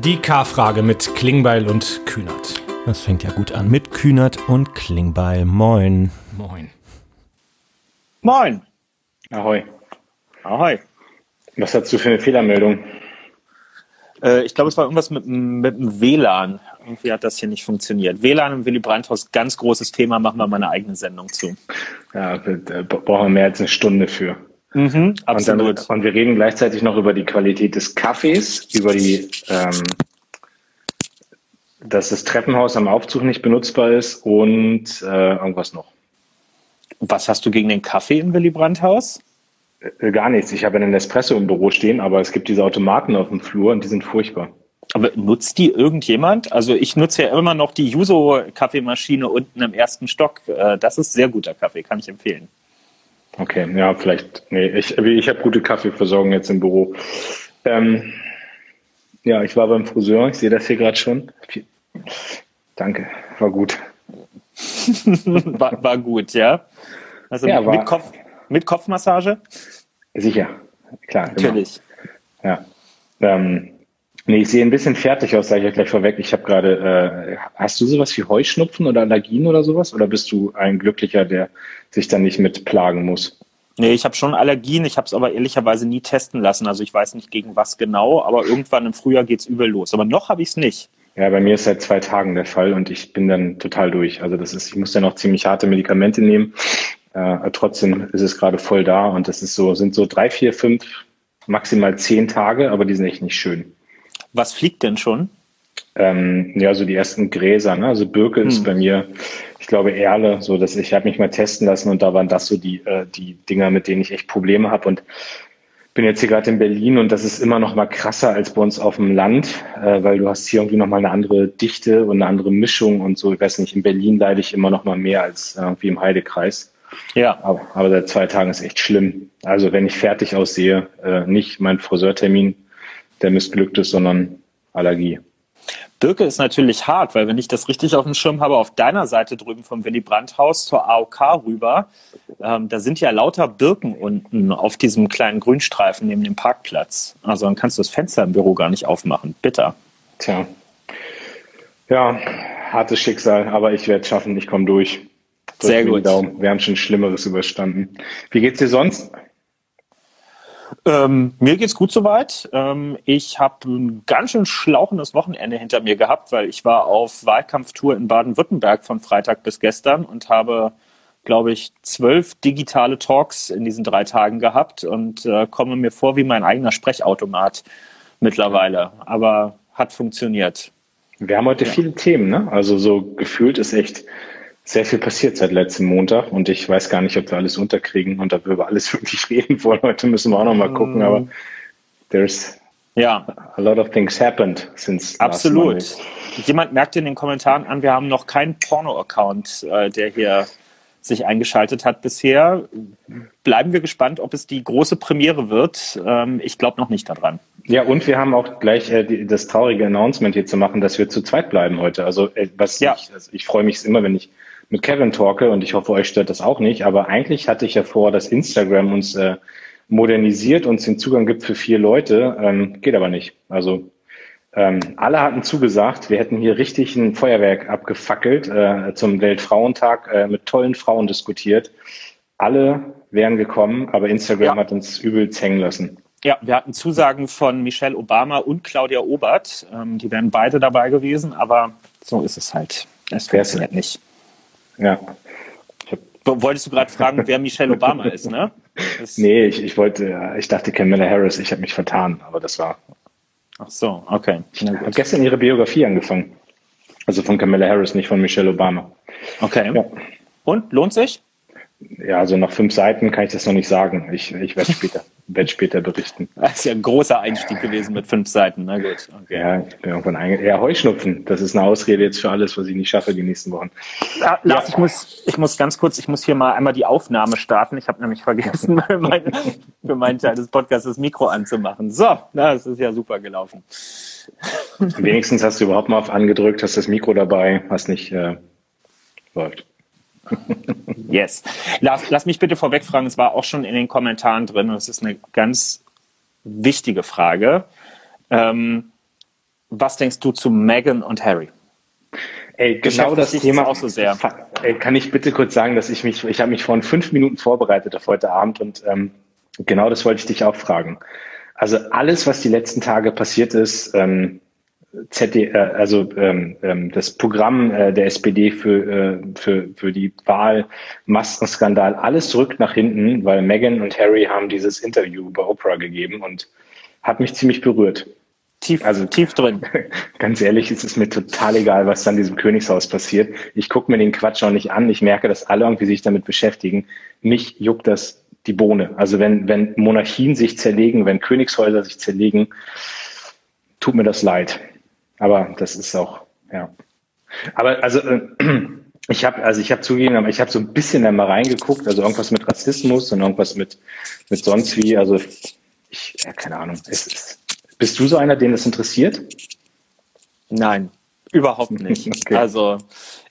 Die K-Frage mit Klingbeil und Kühnert. Das fängt ja gut an mit Kühnert und Klingbeil. Moin. Moin. Moin. Ahoi. Ahoi. Was hast du für eine Fehlermeldung? Äh, ich glaube, es war irgendwas mit, mit dem WLAN. Irgendwie hat das hier nicht funktioniert. WLAN im Willy Brandt-Haus, ganz großes Thema, machen wir mal eine eigene Sendung zu. Ja, da brauchen wir mehr als eine Stunde für. Mhm, absolut. Und, dann, und, wir reden gleichzeitig noch über die Qualität des Kaffees, über die, ähm, dass das Treppenhaus am Aufzug nicht benutzbar ist und äh, irgendwas noch. Was hast du gegen den Kaffee im Willy Brandt-Haus? Äh, gar nichts. Ich habe einen Espresso im Büro stehen, aber es gibt diese Automaten auf dem Flur und die sind furchtbar. Aber nutzt die irgendjemand? Also ich nutze ja immer noch die Juso-Kaffeemaschine unten im ersten Stock. Äh, das ist sehr guter Kaffee, kann ich empfehlen. Okay, ja, vielleicht. Nee, ich, ich habe gute Kaffeeversorgung jetzt im Büro. Ähm, ja, ich war beim Friseur, ich sehe das hier gerade schon. Danke, war gut. war, war gut, ja. Also ja, mit, Kopf, mit Kopfmassage? Sicher, klar. Natürlich. Immer. Ja. Ähm, nee, ich sehe ein bisschen fertig aus, sage ich ja gleich vorweg. Ich habe gerade, äh, hast du sowas wie Heuschnupfen oder Allergien oder sowas? Oder bist du ein Glücklicher, der sich dann nicht mit plagen muss? Nee, ich habe schon Allergien, ich habe es aber ehrlicherweise nie testen lassen. Also ich weiß nicht gegen was genau, aber irgendwann im Frühjahr geht's übel los. Aber noch habe ich es nicht. Ja, bei mir ist seit zwei Tagen der Fall und ich bin dann total durch. Also das ist, ich muss ja noch ziemlich harte Medikamente nehmen. Äh, trotzdem ist es gerade voll da und das ist so, sind so drei, vier, fünf, maximal zehn Tage, aber die sind echt nicht schön. Was fliegt denn schon? Ähm, ja, so die ersten Gräser, ne? Also Birke hm. ist bei mir, ich glaube Erle, so dass ich habe mich mal testen lassen und da waren das so die äh, die Dinger, mit denen ich echt Probleme habe und bin jetzt hier gerade in Berlin und das ist immer noch mal krasser als bei uns auf dem Land, äh, weil du hast hier irgendwie noch mal eine andere Dichte und eine andere Mischung und so. Ich weiß nicht, in Berlin leide ich immer noch mal mehr als irgendwie im Heidekreis. Ja. Aber, aber seit zwei Tagen ist echt schlimm. Also wenn ich fertig aussehe, äh, nicht mein Friseurtermin, der missglückt ist, sondern Allergie. Birke ist natürlich hart, weil wenn ich das richtig auf dem Schirm habe, auf deiner Seite drüben vom Willy Brandt-Haus zur AOK rüber, ähm, da sind ja lauter Birken unten auf diesem kleinen Grünstreifen neben dem Parkplatz. Also dann kannst du das Fenster im Büro gar nicht aufmachen. Bitter. Tja. Ja, hartes Schicksal, aber ich werde es schaffen, ich komme durch. Drück Sehr gut. Wir haben schon Schlimmeres überstanden. Wie geht's dir sonst? Ähm, mir geht's gut soweit. Ähm, ich habe ein ganz schön schlauchendes Wochenende hinter mir gehabt, weil ich war auf Wahlkampftour in Baden-Württemberg von Freitag bis gestern und habe, glaube ich, zwölf digitale Talks in diesen drei Tagen gehabt und äh, komme mir vor wie mein eigener Sprechautomat mittlerweile. Aber hat funktioniert. Wir haben heute ja. viele Themen, ne? Also so gefühlt ist echt sehr viel passiert seit letztem Montag und ich weiß gar nicht, ob wir alles unterkriegen und ob wir über alles wirklich reden wollen. Heute müssen wir auch noch mal gucken, aber there's ja. a lot of things happened since Absolut. Jemand merkt in den Kommentaren an, wir haben noch keinen Porno-Account, äh, der hier sich eingeschaltet hat bisher. Bleiben wir gespannt, ob es die große Premiere wird. Ähm, ich glaube noch nicht daran. Ja, und wir haben auch gleich äh, die, das traurige Announcement hier zu machen, dass wir zu zweit bleiben heute. Also äh, was ja. ich, also ich freue mich immer, wenn ich mit Kevin talke und ich hoffe, euch stört das auch nicht. Aber eigentlich hatte ich ja vor, dass Instagram uns äh, modernisiert, uns den Zugang gibt für vier Leute. Ähm, geht aber nicht. Also ähm, alle hatten zugesagt, wir hätten hier richtig ein Feuerwerk abgefackelt, äh, zum Weltfrauentag äh, mit tollen Frauen diskutiert. Alle wären gekommen, aber Instagram ja. hat uns übel hängen lassen. Ja, wir hatten Zusagen von Michelle Obama und Claudia Obert. Ähm, die wären beide dabei gewesen, aber so ist es halt. Es funktioniert nicht. Ja. Wolltest du gerade fragen, wer Michelle Obama ist, ne? Das nee, ich, ich wollte, ich dachte Camilla Harris, ich habe mich vertan, aber das war. Ach so, okay. Ich habe gestern ihre Biografie angefangen. Also von Camilla Harris, nicht von Michelle Obama. Okay. Ja. Und lohnt sich? Ja, also nach fünf Seiten kann ich das noch nicht sagen. Ich, ich werde später werde später berichten. Das ist ja ein großer Einstieg gewesen mit fünf Seiten. Na gut. Okay. Ja, ich bin irgendwann einge Ja, Heuschnupfen. Das ist eine Ausrede jetzt für alles, was ich nicht schaffe die nächsten Wochen. Ja, Lars, ja. ich muss, ich muss ganz kurz, ich muss hier mal einmal die Aufnahme starten. Ich habe nämlich vergessen, für, mein, für meinen Teil des Podcasts das Mikro anzumachen. So, na, das ist ja super gelaufen. Wenigstens hast du überhaupt mal auf angedrückt, hast das Mikro dabei, hast nicht äh, läuft. Yes. Lass, lass mich bitte vorweg fragen, es war auch schon in den Kommentaren drin und es ist eine ganz wichtige Frage. Ähm, was denkst du zu Meghan und Harry? Ey, genau das Thema auch so sehr. Ey, kann ich bitte kurz sagen, dass ich mich, ich habe mich vor fünf Minuten vorbereitet auf heute Abend und ähm, genau das wollte ich dich auch fragen. Also alles, was die letzten Tage passiert ist, ähm, ZD, äh, also ähm, ähm, das Programm äh, der SPD für, äh, für, für die Wahl, Maskenskandal, alles zurück nach hinten, weil Meghan und Harry haben dieses Interview bei Oprah gegeben und hat mich ziemlich berührt. Tief, also tief drin. Ganz ehrlich, es ist mir total egal, was dann diesem Königshaus passiert. Ich gucke mir den Quatsch auch nicht an. Ich merke, dass alle irgendwie sich damit beschäftigen. Mich juckt das die Bohne. Also wenn, wenn Monarchien sich zerlegen, wenn Königshäuser sich zerlegen, tut mir das leid. Aber das ist auch, ja. Aber also äh, ich habe also ich habe zugegeben, aber ich habe so ein bisschen da mal reingeguckt, also irgendwas mit Rassismus und irgendwas mit mit sonst wie, also ich ja, keine Ahnung, es ist bist du so einer, den das interessiert? Nein, überhaupt nicht. okay. Also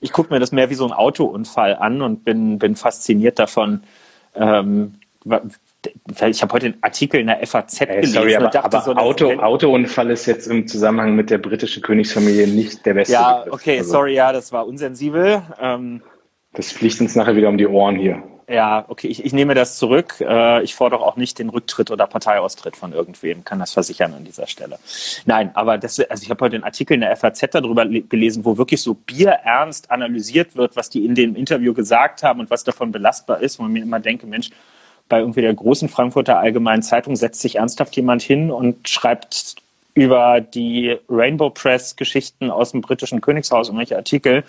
ich gucke mir das mehr wie so ein Autounfall an und bin, bin fasziniert davon. Ähm, ich habe heute einen Artikel in der FAZ Ey, gelesen sorry, aber, und dachte aber so, Auto, Autounfall ist jetzt im Zusammenhang mit der britischen Königsfamilie nicht der beste. Ja, okay, also, sorry, ja, das war unsensibel. Ähm, das fliegt uns nachher wieder um die Ohren hier. Ja, okay, ich, ich nehme das zurück. Äh, ich fordere auch nicht den Rücktritt oder Parteiaustritt von irgendwem, kann das versichern an dieser Stelle. Nein, aber das, also ich habe heute einen Artikel in der FAZ darüber gelesen, wo wirklich so bierernst analysiert wird, was die in dem Interview gesagt haben und was davon belastbar ist, wo man mir immer denke, Mensch, bei irgendwie der großen Frankfurter Allgemeinen Zeitung setzt sich ernsthaft jemand hin und schreibt über die Rainbow Press Geschichten aus dem britischen Königshaus irgendwelche Artikel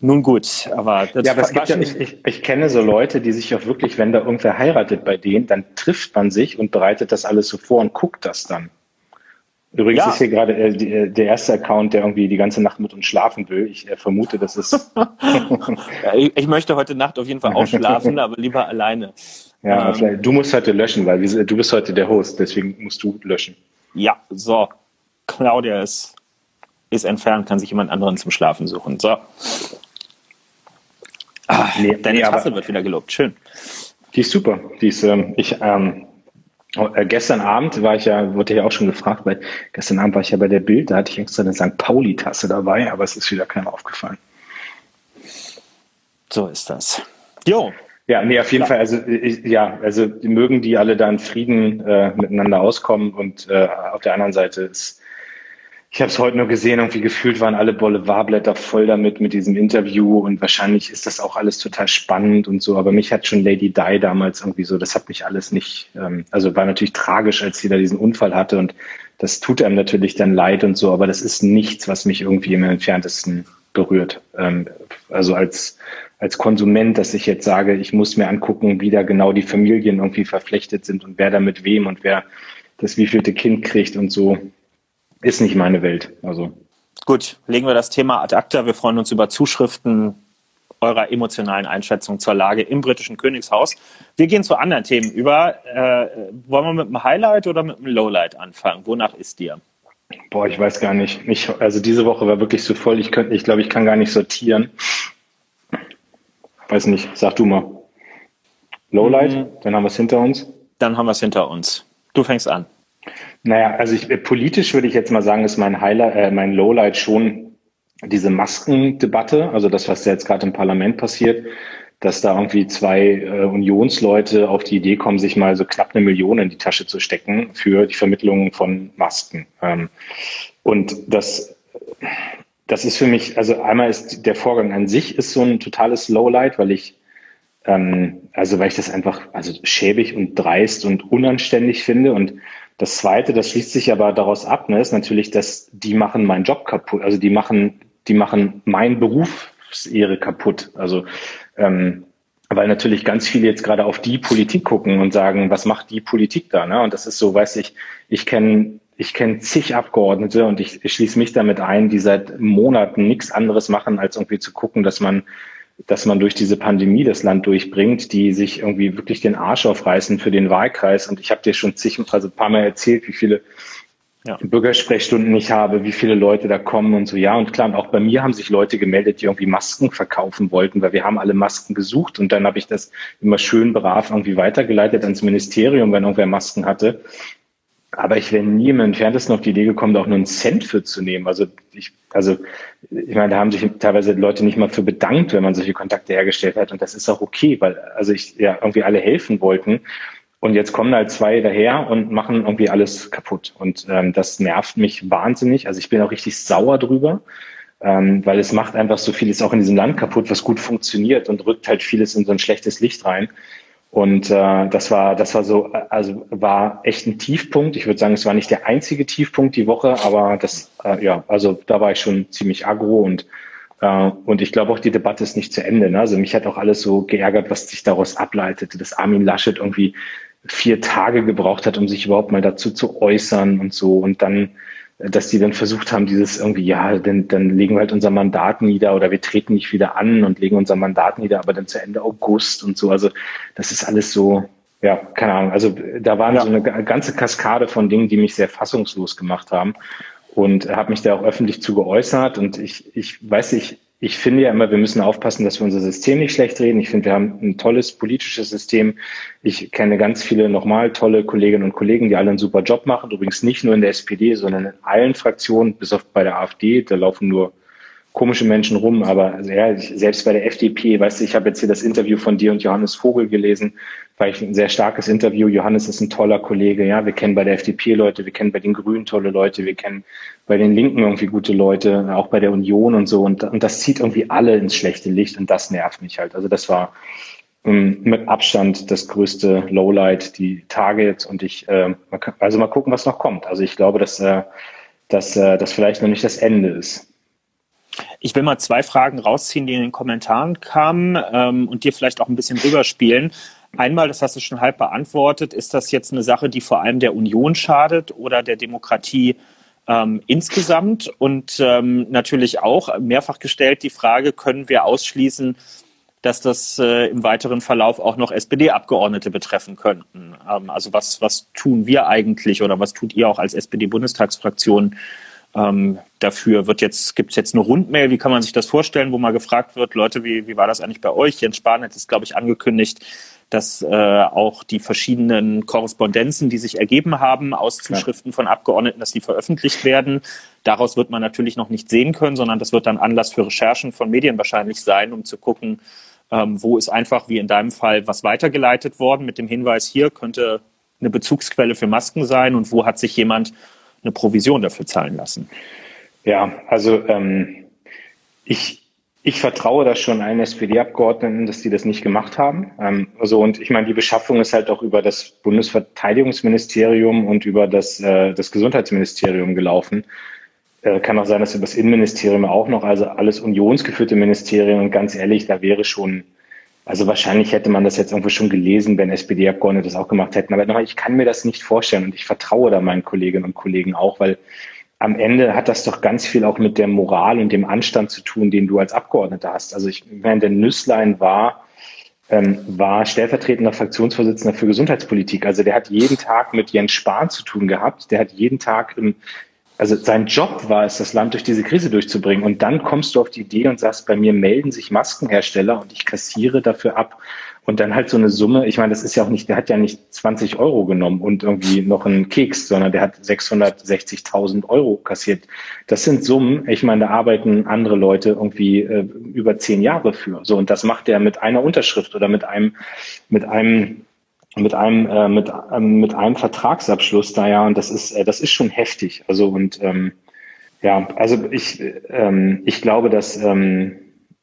nun gut, aber das ja, aber es gibt ja, ich, ich, ich kenne so Leute, die sich auch wirklich, wenn da irgendwer heiratet bei denen, dann trifft man sich und bereitet das alles so vor und guckt das dann. Übrigens ja. ist hier gerade äh, die, äh, der erste Account, der irgendwie die ganze Nacht mit uns schlafen will. Ich äh, vermute, das ist. ich, ich, möchte heute Nacht auf jeden Fall auch schlafen, aber lieber alleine. Ja, ähm, du musst heute löschen, weil wir, du bist heute der Host, deswegen musst du löschen. Ja, so. Claudia ist, ist entfernt, kann sich jemand anderen zum Schlafen suchen. So. Ah, nee, deine nee, Tasse wird wieder gelobt. Schön. Die ist super. Die ist, ähm, ich, ähm, äh, gestern Abend war ich ja, wurde ja auch schon gefragt, weil gestern Abend war ich ja bei der Bild, da hatte ich extra eine St. Pauli-Tasse dabei, aber es ist wieder keiner aufgefallen. So ist das. Jo. Ja, nee, auf jeden ja. Fall, also ich, ja, also mögen die alle da in Frieden äh, miteinander auskommen und äh, auf der anderen Seite ist ich habe es heute nur gesehen, irgendwie gefühlt waren alle Boulevardblätter voll damit, mit diesem Interview und wahrscheinlich ist das auch alles total spannend und so, aber mich hat schon Lady Di damals irgendwie so, das hat mich alles nicht, ähm, also war natürlich tragisch, als sie da diesen Unfall hatte und das tut einem natürlich dann leid und so, aber das ist nichts, was mich irgendwie im entferntesten berührt. Ähm, also als, als Konsument, dass ich jetzt sage, ich muss mir angucken, wie da genau die Familien irgendwie verflechtet sind und wer da mit wem und wer das wievielte Kind kriegt und so ist nicht meine Welt. Also. Gut, legen wir das Thema ad acta. Wir freuen uns über Zuschriften eurer emotionalen Einschätzung zur Lage im britischen Königshaus. Wir gehen zu anderen Themen über. Äh, wollen wir mit dem Highlight oder mit dem Lowlight anfangen? Wonach ist dir? Boah, ich weiß gar nicht. Ich, also diese Woche war wirklich so voll. Ich könnte, ich glaube, ich kann gar nicht sortieren. Weiß nicht. Sag du mal. Lowlight, mhm. dann haben wir es hinter uns. Dann haben wir es hinter uns. Du fängst an. Naja, also ich, politisch würde ich jetzt mal sagen, ist mein Highlight, äh, mein Lowlight schon diese Maskendebatte, also das, was jetzt gerade im Parlament passiert, dass da irgendwie zwei äh, Unionsleute auf die Idee kommen, sich mal so knapp eine Million in die Tasche zu stecken für die Vermittlung von Masken. Ähm, und das, das ist für mich, also einmal ist der Vorgang an sich ist so ein totales Lowlight, weil ich ähm, also weil ich das einfach also schäbig und dreist und unanständig finde und das Zweite, das schließt sich aber daraus ab, ne, ist natürlich, dass die machen meinen Job kaputt. Also die machen, die machen mein Berufsehre kaputt. Also ähm, weil natürlich ganz viele jetzt gerade auf die Politik gucken und sagen, was macht die Politik da? Ne? Und das ist so, weiß ich, ich kenne ich kenne zig Abgeordnete und ich, ich schließe mich damit ein, die seit Monaten nichts anderes machen, als irgendwie zu gucken, dass man dass man durch diese Pandemie das Land durchbringt, die sich irgendwie wirklich den Arsch aufreißen für den Wahlkreis. Und ich habe dir schon zig, also ein paar Mal erzählt, wie viele ja. Bürgersprechstunden ich habe, wie viele Leute da kommen und so. Ja, und klar, und auch bei mir haben sich Leute gemeldet, die irgendwie Masken verkaufen wollten, weil wir haben alle Masken gesucht. Und dann habe ich das immer schön brav irgendwie weitergeleitet ans Ministerium, wenn irgendwer Masken hatte. Aber ich wäre nie im Entferntesten auf die Idee gekommen, da auch nur einen Cent für zu nehmen. Also ich, also ich meine, da haben sich teilweise Leute nicht mal für bedankt, wenn man solche Kontakte hergestellt hat. Und das ist auch okay, weil also ich ja irgendwie alle helfen wollten. Und jetzt kommen halt zwei daher und machen irgendwie alles kaputt. Und ähm, das nervt mich wahnsinnig. Also ich bin auch richtig sauer drüber, ähm, weil es macht einfach so vieles auch in diesem Land kaputt, was gut funktioniert und rückt halt vieles in so ein schlechtes Licht rein. Und äh, das war, das war so, also war echt ein Tiefpunkt. Ich würde sagen, es war nicht der einzige Tiefpunkt die Woche, aber das, äh, ja, also da war ich schon ziemlich aggro und äh, und ich glaube auch, die Debatte ist nicht zu Ende. Ne? Also mich hat auch alles so geärgert, was sich daraus ableitete, dass Armin Laschet irgendwie vier Tage gebraucht hat, um sich überhaupt mal dazu zu äußern und so. Und dann dass die dann versucht haben, dieses irgendwie, ja, dann, dann legen wir halt unser Mandat nieder oder wir treten nicht wieder an und legen unser Mandat nieder, aber dann zu Ende August und so. Also das ist alles so, ja, keine Ahnung. Also da waren ja. so eine ganze Kaskade von Dingen, die mich sehr fassungslos gemacht haben und habe mich da auch öffentlich zu geäußert und ich, ich weiß nicht, ich finde ja immer, wir müssen aufpassen, dass wir unser System nicht schlecht reden. Ich finde, wir haben ein tolles politisches System. Ich kenne ganz viele nochmal tolle Kolleginnen und Kollegen, die alle einen super Job machen. Übrigens nicht nur in der SPD, sondern in allen Fraktionen, bis auf bei der AfD. Da laufen nur komische Menschen rum, aber ja, selbst bei der FDP, weißt du, ich habe jetzt hier das Interview von dir und Johannes Vogel gelesen, weil ich ein sehr starkes Interview. Johannes ist ein toller Kollege, ja, wir kennen bei der FDP Leute, wir kennen bei den Grünen tolle Leute, wir kennen bei den Linken irgendwie gute Leute, auch bei der Union und so und, und das zieht irgendwie alle ins schlechte Licht und das nervt mich halt. Also das war um, mit Abstand das größte Lowlight die jetzt und ich, äh, also mal gucken, was noch kommt. Also ich glaube, dass, äh, dass äh, das vielleicht noch nicht das Ende ist. Ich will mal zwei Fragen rausziehen, die in den Kommentaren kamen ähm, und dir vielleicht auch ein bisschen rüberspielen. Einmal, das hast du schon halb beantwortet, ist das jetzt eine Sache, die vor allem der Union schadet oder der Demokratie ähm, insgesamt? Und ähm, natürlich auch mehrfach gestellt die Frage, können wir ausschließen, dass das äh, im weiteren Verlauf auch noch SPD-Abgeordnete betreffen könnten? Ähm, also was, was tun wir eigentlich oder was tut ihr auch als SPD-Bundestagsfraktion ähm, dafür wird jetzt, gibt es jetzt eine Rundmail, wie kann man sich das vorstellen, wo mal gefragt wird, Leute, wie, wie war das eigentlich bei euch? Jens Spahn hat es, glaube ich, angekündigt, dass äh, auch die verschiedenen Korrespondenzen, die sich ergeben haben aus Zuschriften von Abgeordneten, dass die veröffentlicht werden. Daraus wird man natürlich noch nicht sehen können, sondern das wird dann Anlass für Recherchen von Medien wahrscheinlich sein, um zu gucken, ähm, wo ist einfach, wie in deinem Fall, was weitergeleitet worden mit dem Hinweis, hier könnte eine Bezugsquelle für Masken sein und wo hat sich jemand eine Provision dafür zahlen lassen. Ja, also ähm, ich, ich vertraue das schon allen SPD-Abgeordneten, dass die das nicht gemacht haben. Ähm, also und ich meine, die Beschaffung ist halt auch über das Bundesverteidigungsministerium und über das, äh, das Gesundheitsministerium gelaufen. Äh, kann auch sein, dass über das Innenministerium auch noch, also alles unionsgeführte Ministerien. Und ganz ehrlich, da wäre schon also wahrscheinlich hätte man das jetzt irgendwo schon gelesen, wenn SPD-Abgeordnete das auch gemacht hätten. Aber nochmal, ich kann mir das nicht vorstellen und ich vertraue da meinen Kolleginnen und Kollegen auch, weil am Ende hat das doch ganz viel auch mit der Moral und dem Anstand zu tun, den du als Abgeordneter hast. Also ich meine, der Nüsslein war, ähm, war stellvertretender Fraktionsvorsitzender für Gesundheitspolitik. Also der hat jeden Tag mit Jens Spahn zu tun gehabt. Der hat jeden Tag im also sein Job war es, das Land durch diese Krise durchzubringen. Und dann kommst du auf die Idee und sagst, bei mir melden sich Maskenhersteller und ich kassiere dafür ab. Und dann halt so eine Summe, ich meine, das ist ja auch nicht, der hat ja nicht 20 Euro genommen und irgendwie noch einen Keks, sondern der hat 660.000 Euro kassiert. Das sind Summen, ich meine, da arbeiten andere Leute irgendwie äh, über zehn Jahre für. So, und das macht er mit einer Unterschrift oder mit einem, mit einem mit einem äh, mit ähm, mit einem Vertragsabschluss da ja und das ist äh, das ist schon heftig also und ähm, ja also ich ähm, ich glaube dass ähm,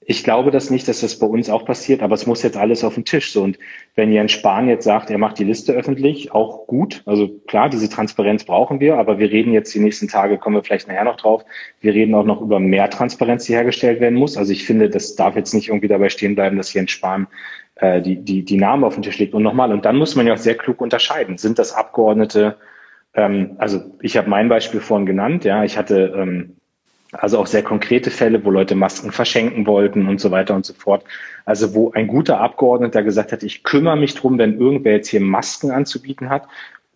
ich glaube das nicht, dass das bei uns auch passiert, aber es muss jetzt alles auf den Tisch. So und wenn Jens Spahn jetzt sagt, er macht die Liste öffentlich, auch gut. Also klar, diese Transparenz brauchen wir, aber wir reden jetzt die nächsten Tage, kommen wir vielleicht nachher noch drauf. Wir reden auch noch über mehr Transparenz, die hergestellt werden muss. Also ich finde, das darf jetzt nicht irgendwie dabei stehen bleiben, dass Jens Spahn äh, die, die, die Namen auf den Tisch legt. Und nochmal, und dann muss man ja auch sehr klug unterscheiden. Sind das Abgeordnete, ähm, also ich habe mein Beispiel vorhin genannt, ja, ich hatte ähm, also auch sehr konkrete Fälle, wo Leute Masken verschenken wollten und so weiter und so fort. Also wo ein guter Abgeordneter gesagt hat, ich kümmere mich drum, wenn irgendwer jetzt hier Masken anzubieten hat.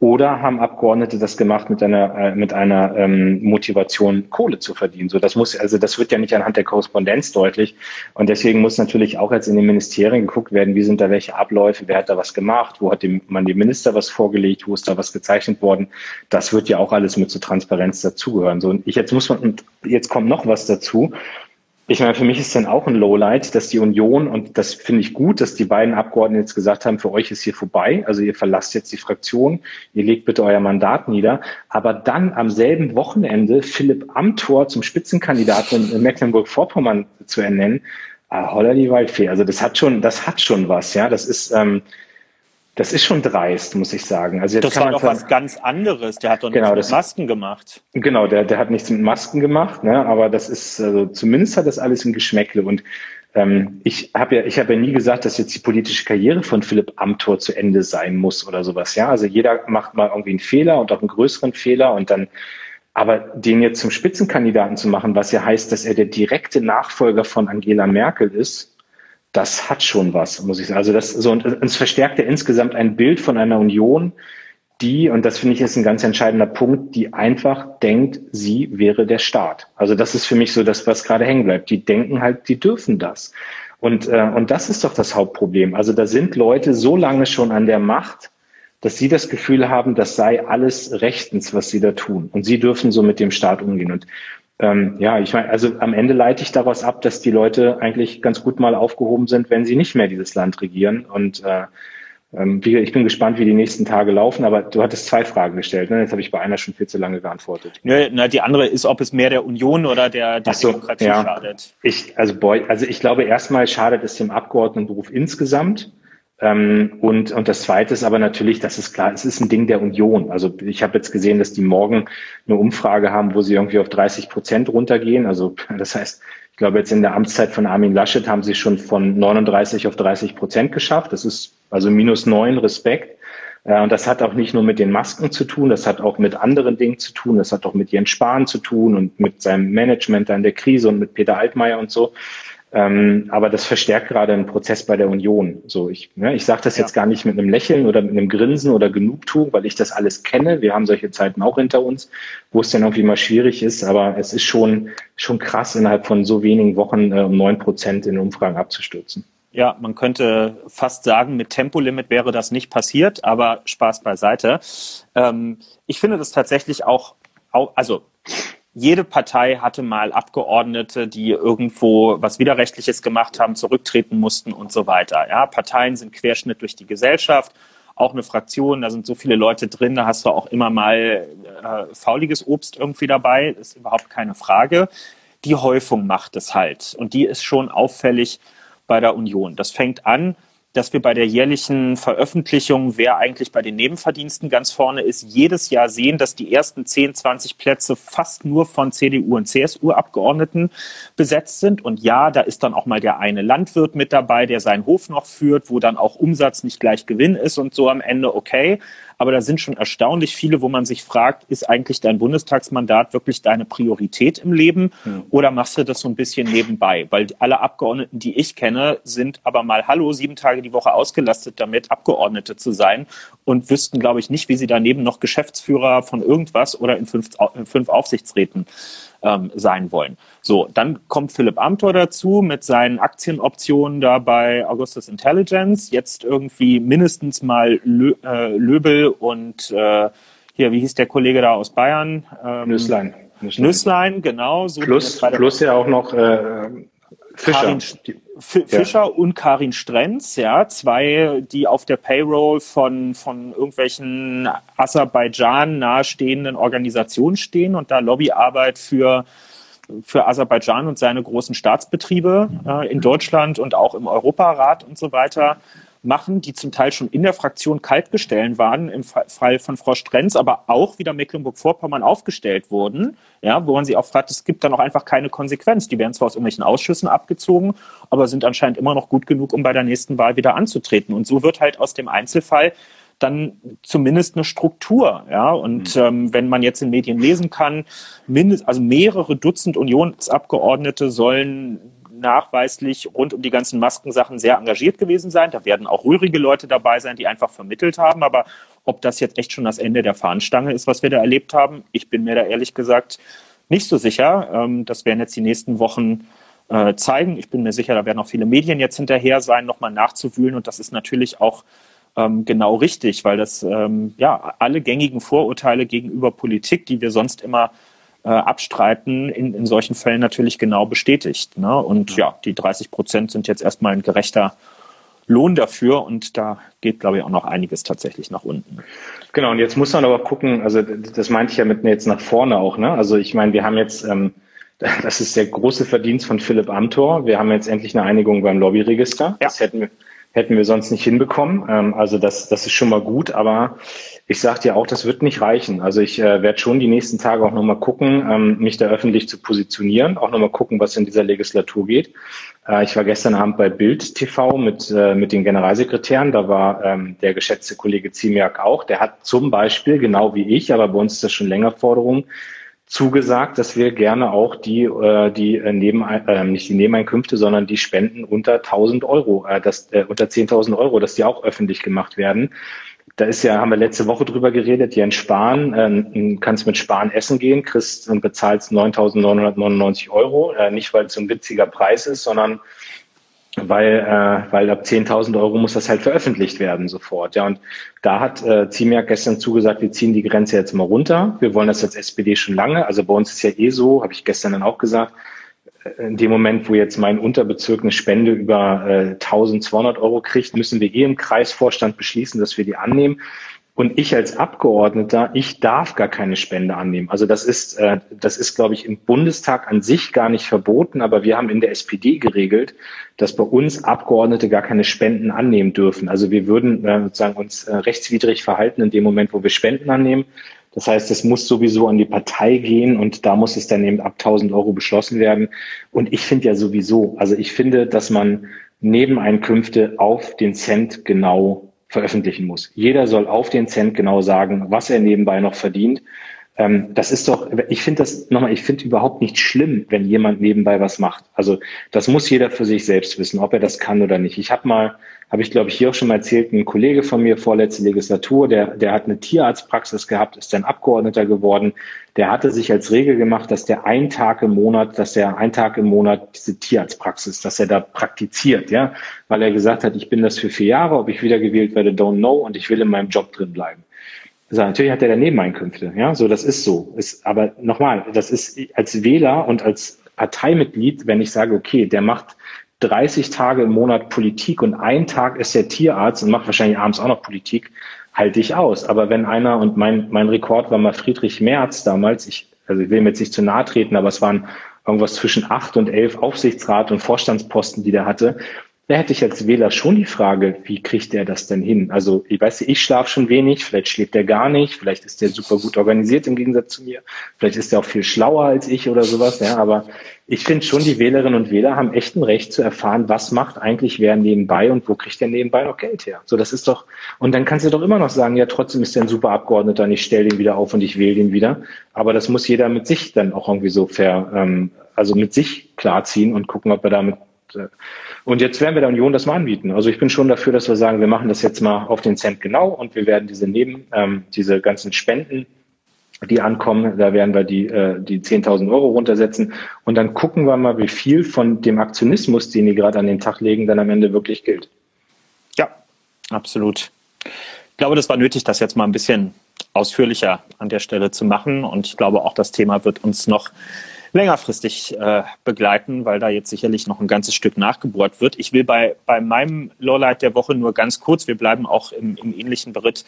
Oder haben Abgeordnete das gemacht mit einer, äh, mit einer ähm, Motivation, Kohle zu verdienen? So, das muss, also das wird ja nicht anhand der Korrespondenz deutlich. Und deswegen muss natürlich auch jetzt in den Ministerien geguckt werden, wie sind da welche Abläufe, wer hat da was gemacht, wo hat dem, man dem Minister was vorgelegt, wo ist da was gezeichnet worden. Das wird ja auch alles mit zur Transparenz dazugehören. So, und ich jetzt muss man, und jetzt kommt noch was dazu. Ich meine, für mich ist dann auch ein Lowlight, dass die Union, und das finde ich gut, dass die beiden Abgeordneten jetzt gesagt haben, für euch ist hier vorbei, also ihr verlasst jetzt die Fraktion, ihr legt bitte euer Mandat nieder, aber dann am selben Wochenende Philipp Amthor zum Spitzenkandidaten in Mecklenburg-Vorpommern zu ernennen, ah, holla die Waldfee. Also das hat schon, das hat schon was, ja. Das ist, ähm, das ist schon dreist, muss ich sagen. Also jetzt das war doch was ganz anderes. Der hat doch genau, nichts mit Masken gemacht. Genau, der, der hat nichts mit Masken gemacht, ne? aber das ist, also zumindest hat das alles ein Geschmäckle. Und ähm, ich habe ja, ich habe ja nie gesagt, dass jetzt die politische Karriere von Philipp Amthor zu Ende sein muss oder sowas. Ja, also jeder macht mal irgendwie einen Fehler und auch einen größeren Fehler und dann aber den jetzt zum Spitzenkandidaten zu machen, was ja heißt, dass er der direkte Nachfolger von Angela Merkel ist, das hat schon was, muss ich sagen. Also das so und es verstärkt ja insgesamt ein Bild von einer Union, die, und das finde ich ist ein ganz entscheidender Punkt, die einfach denkt, sie wäre der Staat. Also das ist für mich so das, was gerade hängen bleibt. Die denken halt, die dürfen das. Und, äh, und das ist doch das Hauptproblem. Also da sind Leute so lange schon an der Macht, dass sie das Gefühl haben, das sei alles rechtens, was sie da tun. Und sie dürfen so mit dem Staat umgehen. Und ähm, ja, ich meine, also am Ende leite ich daraus ab, dass die Leute eigentlich ganz gut mal aufgehoben sind, wenn sie nicht mehr dieses Land regieren. Und äh, ähm, ich bin gespannt, wie die nächsten Tage laufen, aber du hattest zwei Fragen gestellt. Ne? Jetzt habe ich bei einer schon viel zu lange geantwortet. Ja, na, die andere ist, ob es mehr der Union oder der, der so, Demokratie ja. schadet. Ich, also, also ich glaube, erstmal schadet es dem Abgeordnetenberuf insgesamt. Ähm, und, und das Zweite ist aber natürlich, das ist klar, es ist ein Ding der Union. Also ich habe jetzt gesehen, dass die morgen eine Umfrage haben, wo sie irgendwie auf 30 Prozent runtergehen. Also das heißt, ich glaube jetzt in der Amtszeit von Armin Laschet haben sie schon von 39 auf 30 Prozent geschafft. Das ist also minus neun Respekt. Äh, und das hat auch nicht nur mit den Masken zu tun, das hat auch mit anderen Dingen zu tun, das hat auch mit Jens Spahn zu tun und mit seinem Management an der Krise und mit Peter Altmaier und so. Ähm, aber das verstärkt gerade einen Prozess bei der Union. So, ich, ne, ich sage das ja. jetzt gar nicht mit einem Lächeln oder mit einem Grinsen oder Genugtuung, weil ich das alles kenne. Wir haben solche Zeiten auch hinter uns, wo es dann irgendwie mal schwierig ist. Aber es ist schon, schon krass, innerhalb von so wenigen Wochen äh, um neun Prozent in Umfragen abzustürzen. Ja, man könnte fast sagen, mit Tempolimit wäre das nicht passiert, aber Spaß beiseite. Ähm, ich finde das tatsächlich auch, auch also jede Partei hatte mal Abgeordnete, die irgendwo was Widerrechtliches gemacht haben, zurücktreten mussten und so weiter. Ja, Parteien sind Querschnitt durch die Gesellschaft. Auch eine Fraktion, da sind so viele Leute drin, da hast du auch immer mal äh, fauliges Obst irgendwie dabei, ist überhaupt keine Frage. Die Häufung macht es halt. Und die ist schon auffällig bei der Union. Das fängt an dass wir bei der jährlichen Veröffentlichung, wer eigentlich bei den Nebenverdiensten ganz vorne ist, jedes Jahr sehen, dass die ersten 10, 20 Plätze fast nur von CDU und CSU-Abgeordneten besetzt sind. Und ja, da ist dann auch mal der eine Landwirt mit dabei, der seinen Hof noch führt, wo dann auch Umsatz nicht gleich Gewinn ist und so am Ende okay. Aber da sind schon erstaunlich viele, wo man sich fragt, ist eigentlich dein Bundestagsmandat wirklich deine Priorität im Leben mhm. oder machst du das so ein bisschen nebenbei? Weil alle Abgeordneten, die ich kenne, sind aber mal hallo, sieben Tage die Woche ausgelastet damit, Abgeordnete zu sein und wüssten, glaube ich, nicht, wie sie daneben noch Geschäftsführer von irgendwas oder in fünf, in fünf Aufsichtsräten ähm, sein wollen. So, dann kommt Philipp Amthor dazu mit seinen Aktienoptionen da bei Augustus Intelligence. Jetzt irgendwie mindestens mal Lö äh, Löbel und äh, hier, wie hieß der Kollege da aus Bayern? Ähm, Nüsslein. Nüsslein. Nüsslein, genau. So plus, plus ja auch noch äh, Fischer. Karin, Fischer ja. und Karin Strenz, ja, zwei, die auf der Payroll von, von irgendwelchen Aserbaidschan nahestehenden Organisationen stehen und da Lobbyarbeit für für Aserbaidschan und seine großen Staatsbetriebe äh, in Deutschland und auch im Europarat und so weiter machen, die zum Teil schon in der Fraktion kaltgestellt waren, im Fall von Frau Strenz, aber auch wieder Mecklenburg-Vorpommern aufgestellt wurden, ja, wo man sich auch fragt, es gibt da noch einfach keine Konsequenz. Die werden zwar aus irgendwelchen Ausschüssen abgezogen, aber sind anscheinend immer noch gut genug, um bei der nächsten Wahl wieder anzutreten. Und so wird halt aus dem Einzelfall dann zumindest eine Struktur. Ja? Und mhm. ähm, wenn man jetzt in Medien lesen kann, mindest, also mehrere Dutzend Unionsabgeordnete sollen nachweislich rund um die ganzen Maskensachen sehr engagiert gewesen sein. Da werden auch rührige Leute dabei sein, die einfach vermittelt haben. Aber ob das jetzt echt schon das Ende der Fahnenstange ist, was wir da erlebt haben, ich bin mir da ehrlich gesagt nicht so sicher. Ähm, das werden jetzt die nächsten Wochen äh, zeigen. Ich bin mir sicher, da werden auch viele Medien jetzt hinterher sein, nochmal nachzuwühlen. Und das ist natürlich auch ähm, genau richtig, weil das ähm, ja alle gängigen Vorurteile gegenüber Politik, die wir sonst immer äh, abstreiten, in, in solchen Fällen natürlich genau bestätigt. Ne? Und ja. die 30 Prozent sind jetzt erstmal ein gerechter Lohn dafür und da geht, glaube ich, auch noch einiges tatsächlich nach unten. Genau, und jetzt muss man aber gucken, also das meinte ich ja mit jetzt nach vorne auch, ne? Also ich meine, wir haben jetzt, ähm, das ist der große Verdienst von Philipp Amthor, wir haben jetzt endlich eine Einigung beim Lobbyregister. Ja. Das hätten wir, hätten wir sonst nicht hinbekommen. Ähm, also das, das ist schon mal gut, aber ich sage dir auch, das wird nicht reichen. Also ich äh, werde schon die nächsten Tage auch nochmal gucken, ähm, mich da öffentlich zu positionieren, auch nochmal gucken, was in dieser Legislatur geht. Äh, ich war gestern Abend bei Bild TV mit, äh, mit den Generalsekretären, da war ähm, der geschätzte Kollege Ziemiak auch, der hat zum Beispiel, genau wie ich, aber bei uns ist das schon länger Forderung, zugesagt, dass wir gerne auch die, äh, die äh, Neben, äh, nicht die Nebeneinkünfte, sondern die Spenden unter 1000 Euro, äh, das, äh, unter 10.000 Euro, dass die auch öffentlich gemacht werden. Da ist ja, haben wir letzte Woche drüber geredet, Jens Spahn, äh, kannst mit Spahn essen gehen, kriegst und bezahlst 9.999 Euro, äh, nicht weil es so ein witziger Preis ist, sondern weil, äh, weil ab 10.000 Euro muss das halt veröffentlicht werden sofort. Ja, und da hat äh, Ziemiak gestern zugesagt, wir ziehen die Grenze jetzt mal runter. Wir wollen das als SPD schon lange. Also bei uns ist ja eh so, habe ich gestern dann auch gesagt, äh, in dem Moment, wo jetzt mein Unterbezirk eine Spende über äh, 1200 Euro kriegt, müssen wir eh im Kreisvorstand beschließen, dass wir die annehmen. Und ich als Abgeordneter, ich darf gar keine Spende annehmen. Also das ist, äh, das ist, glaube ich, im Bundestag an sich gar nicht verboten, aber wir haben in der SPD geregelt, dass bei uns Abgeordnete gar keine Spenden annehmen dürfen. Also wir würden äh, sozusagen uns äh, rechtswidrig verhalten in dem Moment, wo wir Spenden annehmen. Das heißt, es muss sowieso an die Partei gehen und da muss es dann eben ab 1000 Euro beschlossen werden. Und ich finde ja sowieso, also ich finde, dass man Nebeneinkünfte auf den Cent genau veröffentlichen muss. Jeder soll auf den Cent genau sagen, was er nebenbei noch verdient. Ähm, das ist doch, ich finde das nochmal, ich finde überhaupt nicht schlimm, wenn jemand nebenbei was macht. Also das muss jeder für sich selbst wissen, ob er das kann oder nicht. Ich habe mal habe ich, glaube ich, hier auch schon mal erzählt, ein Kollege von mir, vorletzte Legislatur, der, der hat eine Tierarztpraxis gehabt, ist dann Abgeordneter geworden. Der hatte sich als Regel gemacht, dass der ein Tag im Monat, dass er ein Tag im Monat diese Tierarztpraxis, dass er da praktiziert, ja, weil er gesagt hat, ich bin das für vier Jahre, ob ich wiedergewählt werde, don't know und ich will in meinem Job drin bleiben. Also natürlich hat er daneben Einkünfte, ja, so das ist so. Ist, aber nochmal, das ist als Wähler und als Parteimitglied, wenn ich sage, okay, der macht 30 Tage im Monat Politik und ein Tag ist der Tierarzt und macht wahrscheinlich abends auch noch Politik, halte ich aus. Aber wenn einer, und mein, mein Rekord war mal Friedrich Merz damals, ich, also ich will mir jetzt nicht zu nahe treten, aber es waren irgendwas zwischen acht und elf Aufsichtsrat und Vorstandsposten, die der hatte. Da hätte ich als Wähler schon die Frage, wie kriegt er das denn hin? Also, ich weiß, ich schlafe schon wenig, vielleicht schläft er gar nicht, vielleicht ist er super gut organisiert im Gegensatz zu mir, vielleicht ist er auch viel schlauer als ich oder sowas, ja, aber ich finde schon, die Wählerinnen und Wähler haben echt ein Recht zu erfahren, was macht eigentlich wer nebenbei und wo kriegt der nebenbei noch Geld her? So, das ist doch, und dann kannst du doch immer noch sagen, ja, trotzdem ist er ein super Abgeordneter und ich stelle den wieder auf und ich wähle ihn wieder. Aber das muss jeder mit sich dann auch irgendwie so fair, ähm, also mit sich klarziehen und gucken, ob er damit und jetzt werden wir der Union das mal anbieten. Also ich bin schon dafür, dass wir sagen, wir machen das jetzt mal auf den Cent genau und wir werden diese Neben, ähm, diese ganzen Spenden, die ankommen, da werden wir die, äh, die 10.000 Euro runtersetzen und dann gucken wir mal, wie viel von dem Aktionismus, den die gerade an den Tag legen, dann am Ende wirklich gilt. Ja, absolut. Ich glaube, das war nötig, das jetzt mal ein bisschen ausführlicher an der Stelle zu machen und ich glaube auch, das Thema wird uns noch längerfristig äh, begleiten, weil da jetzt sicherlich noch ein ganzes Stück nachgebohrt wird. Ich will bei, bei meinem Lowlight der Woche nur ganz kurz, wir bleiben auch im, im ähnlichen Beritt,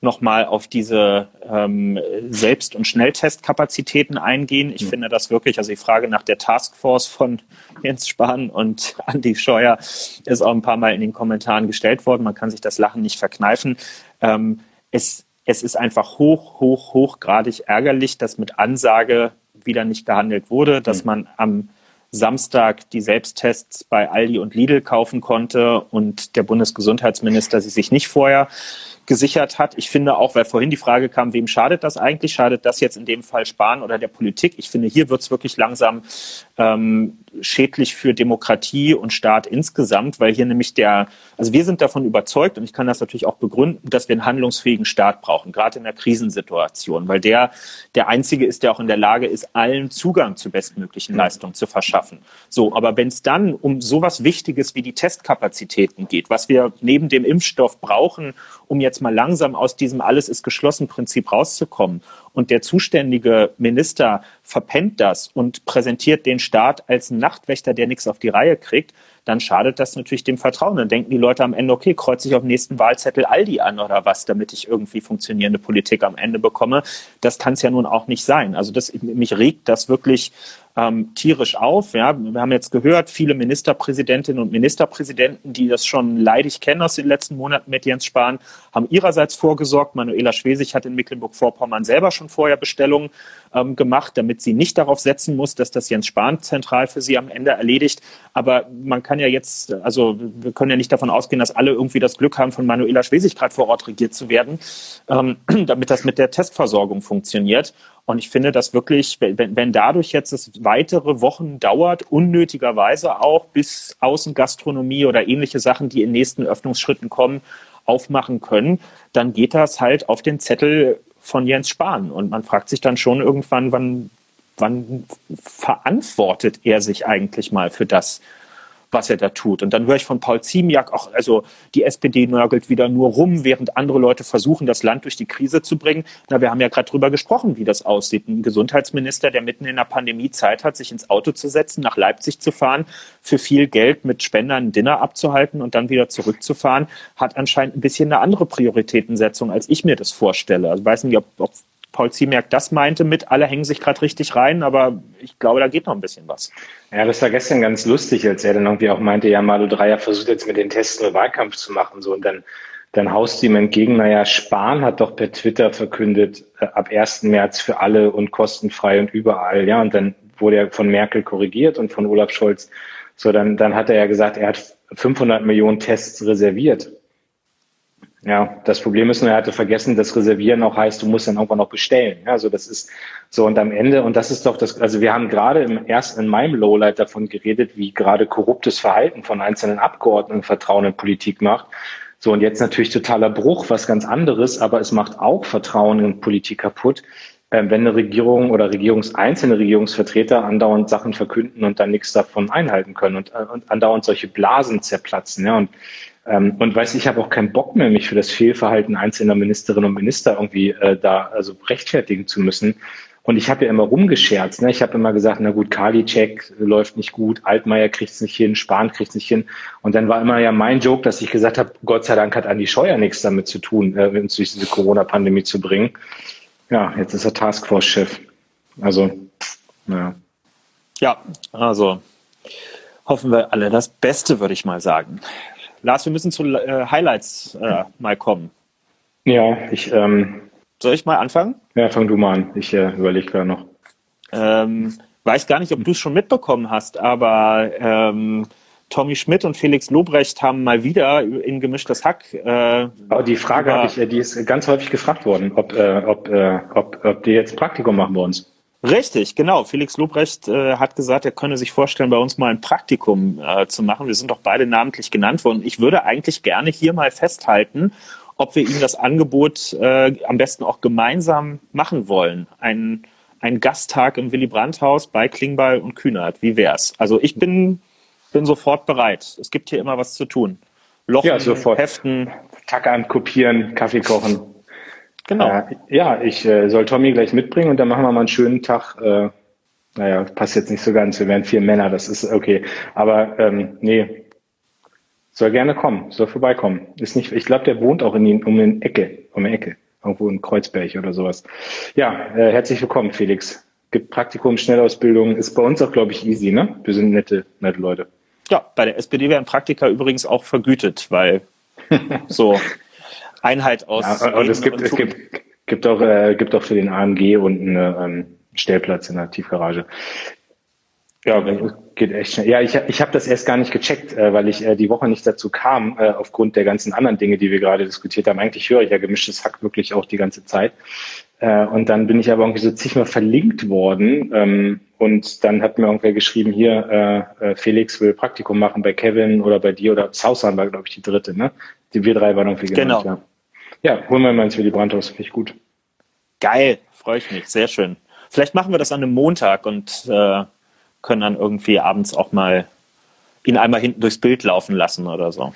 nochmal auf diese ähm, Selbst- und Schnelltestkapazitäten eingehen. Ich mhm. finde das wirklich, also die Frage nach der Taskforce von Jens Spahn und Andi Scheuer ist auch ein paar Mal in den Kommentaren gestellt worden. Man kann sich das Lachen nicht verkneifen. Ähm, es, es ist einfach hoch, hoch, hochgradig ärgerlich, dass mit Ansage wieder nicht gehandelt wurde, dass mhm. man am Samstag die Selbsttests bei Aldi und Lidl kaufen konnte und der Bundesgesundheitsminister sie sich nicht vorher gesichert hat. Ich finde auch, weil vorhin die Frage kam, wem schadet das eigentlich? Schadet das jetzt in dem Fall Spahn oder der Politik? Ich finde, hier wird es wirklich langsam ähm, schädlich für Demokratie und Staat insgesamt, weil hier nämlich der, also wir sind davon überzeugt und ich kann das natürlich auch begründen, dass wir einen handlungsfähigen Staat brauchen, gerade in der Krisensituation, weil der der einzige ist, der auch in der Lage ist, allen Zugang zu bestmöglichen Leistungen zu verschaffen. So, aber wenn es dann um sowas Wichtiges wie die Testkapazitäten geht, was wir neben dem Impfstoff brauchen, um jetzt mal langsam aus diesem alles ist geschlossen Prinzip rauszukommen und der zuständige Minister verpennt das und präsentiert den Staat als Nachtwächter, der nichts auf die Reihe kriegt, dann schadet das natürlich dem Vertrauen. Dann denken die Leute am Ende, okay, kreuze ich auf dem nächsten Wahlzettel Aldi an oder was, damit ich irgendwie funktionierende Politik am Ende bekomme. Das kann es ja nun auch nicht sein. Also das, mich regt das wirklich ähm, tierisch auf. Ja. Wir haben jetzt gehört, viele Ministerpräsidentinnen und Ministerpräsidenten, die das schon leidig kennen aus den letzten Monaten mit Jens Spahn, haben ihrerseits vorgesorgt. Manuela Schwesig hat in Mecklenburg-Vorpommern selber schon vorher Bestellungen ähm, gemacht, damit sie nicht darauf setzen muss, dass das Jens Spahn zentral für sie am Ende erledigt. Aber man kann ja jetzt, also wir können ja nicht davon ausgehen, dass alle irgendwie das Glück haben, von Manuela Schwesig gerade vor Ort regiert zu werden, ähm, damit das mit der Testversorgung funktioniert. Und ich finde das wirklich, wenn, wenn dadurch jetzt es weitere Wochen dauert, unnötigerweise auch bis Außengastronomie oder ähnliche Sachen, die in nächsten Öffnungsschritten kommen, aufmachen können, dann geht das halt auf den Zettel von Jens Spahn. Und man fragt sich dann schon irgendwann, wann, wann verantwortet er sich eigentlich mal für das, was er da tut. Und dann höre ich von Paul Ziemiak auch, also die SPD nörgelt wieder nur rum, während andere Leute versuchen, das Land durch die Krise zu bringen. Na, wir haben ja gerade drüber gesprochen, wie das aussieht. Ein Gesundheitsminister, der mitten in der Pandemie Zeit hat, sich ins Auto zu setzen, nach Leipzig zu fahren, für viel Geld mit Spendern ein Dinner abzuhalten und dann wieder zurückzufahren, hat anscheinend ein bisschen eine andere Prioritätensetzung, als ich mir das vorstelle. Also weiß nicht, ob, ob Paul Ziemiak das meinte mit, alle hängen sich gerade richtig rein, aber ich glaube, da geht noch ein bisschen was. Ja, das war gestern ganz lustig, als er dann irgendwie auch meinte, ja, Malu Dreier versucht jetzt mit den Tests nur Wahlkampf zu machen, so, und dann, dann haust ihm entgegen, naja, Spahn hat doch per Twitter verkündet, äh, ab 1. März für alle und kostenfrei und überall, ja, und dann wurde er von Merkel korrigiert und von Olaf Scholz. So, dann, dann hat er ja gesagt, er hat 500 Millionen Tests reserviert. Ja, das Problem ist nur, er hatte vergessen, dass Reservieren auch heißt, du musst dann irgendwann noch bestellen. Also das ist so und am Ende, und das ist doch das, also wir haben gerade im ersten, in meinem Lowlight davon geredet, wie gerade korruptes Verhalten von einzelnen Abgeordneten Vertrauen in Politik macht. So, und jetzt natürlich totaler Bruch, was ganz anderes, aber es macht auch Vertrauen in Politik kaputt, äh, wenn eine Regierung oder Regierungs, einzelne Regierungsvertreter andauernd Sachen verkünden und dann nichts davon einhalten können und, äh, und andauernd solche Blasen zerplatzen. Ja, und ähm, und weiß, ich habe auch keinen Bock mehr, mich für das Fehlverhalten einzelner Ministerinnen und Minister irgendwie äh, da also rechtfertigen zu müssen. Und ich habe ja immer rumgescherzt. Ne? Ich habe immer gesagt, na gut, Karliczek läuft nicht gut, Altmaier kriegt es nicht hin, Spahn kriegt es nicht hin. Und dann war immer ja mein Joke, dass ich gesagt habe, Gott sei Dank hat Andi Scheuer nichts damit zu tun, äh, uns durch diese Corona-Pandemie zu bringen. Ja, jetzt ist er Taskforce-Chef. Also, naja. Ja, also hoffen wir alle das Beste, würde ich mal sagen. Lars, wir müssen zu äh, Highlights äh, mal kommen. Ja, ich. Ähm, Soll ich mal anfangen? Ja, fang du mal an. Ich äh, überlege gerade noch. Ähm, weiß gar nicht, ob du es schon mitbekommen hast, aber ähm, Tommy Schmidt und Felix Lobrecht haben mal wieder in gemischtes Hack. Äh, Aber die Frage habe ich, äh, die ist ganz häufig gefragt worden, ob, äh, ob, äh, ob, ob die jetzt Praktikum machen bei uns. Richtig, genau. Felix Lobrecht äh, hat gesagt, er könne sich vorstellen, bei uns mal ein Praktikum äh, zu machen. Wir sind doch beide namentlich genannt worden. Ich würde eigentlich gerne hier mal festhalten, ob wir ihm das Angebot äh, am besten auch gemeinsam machen wollen. Ein, ein Gasttag im Willy Brandt-Haus bei Klingbeil und Kühnert. Wie wär's? Also ich bin, bin sofort bereit. Es gibt hier immer was zu tun. Lochen, ja, sofort. Heften. Tackern, kopieren, Kaffee kochen. Genau. Äh, ja, ich äh, soll Tommy gleich mitbringen und dann machen wir mal einen schönen Tag. Äh, naja, passt jetzt nicht so ganz. Wir wären vier Männer, das ist okay. Aber ähm, nee, soll gerne kommen, soll vorbeikommen. Ist nicht, ich glaube, der wohnt auch in den, um den Ecke, um die Ecke, irgendwo in Kreuzberg oder sowas. Ja, äh, herzlich willkommen, Felix. Gibt Praktikum, Schnellausbildung, ist bei uns auch, glaube ich, easy, ne? Wir sind nette, nette Leute. Ja, bei der SPD werden Praktika übrigens auch vergütet, weil so Einheit aus. Ja, und es gibt, und es gibt, gibt auch, äh, gibt auch für den AMG und einen ähm, Stellplatz in der Tiefgarage. Ja, geht echt schnell. Ja, ich, ich habe das erst gar nicht gecheckt, äh, weil ich äh, die Woche nicht dazu kam, äh, aufgrund der ganzen anderen Dinge, die wir gerade diskutiert haben. Eigentlich höre ich ja gemischtes Hack wirklich auch die ganze Zeit. Äh, und dann bin ich aber irgendwie so zigmal verlinkt worden. Ähm, und dann hat mir irgendwer geschrieben, hier, äh, äh, Felix will Praktikum machen bei Kevin oder bei dir oder Sausan war, glaube ich, die dritte, ne? Die wir drei waren irgendwie genannt, genau. ja. Ja, holen wir mal ins Willy Brandt-Haus, finde ich gut. Geil, freue ich mich, sehr schön. Vielleicht machen wir das an einem Montag und äh, können dann irgendwie abends auch mal ihn einmal hinten durchs Bild laufen lassen oder so.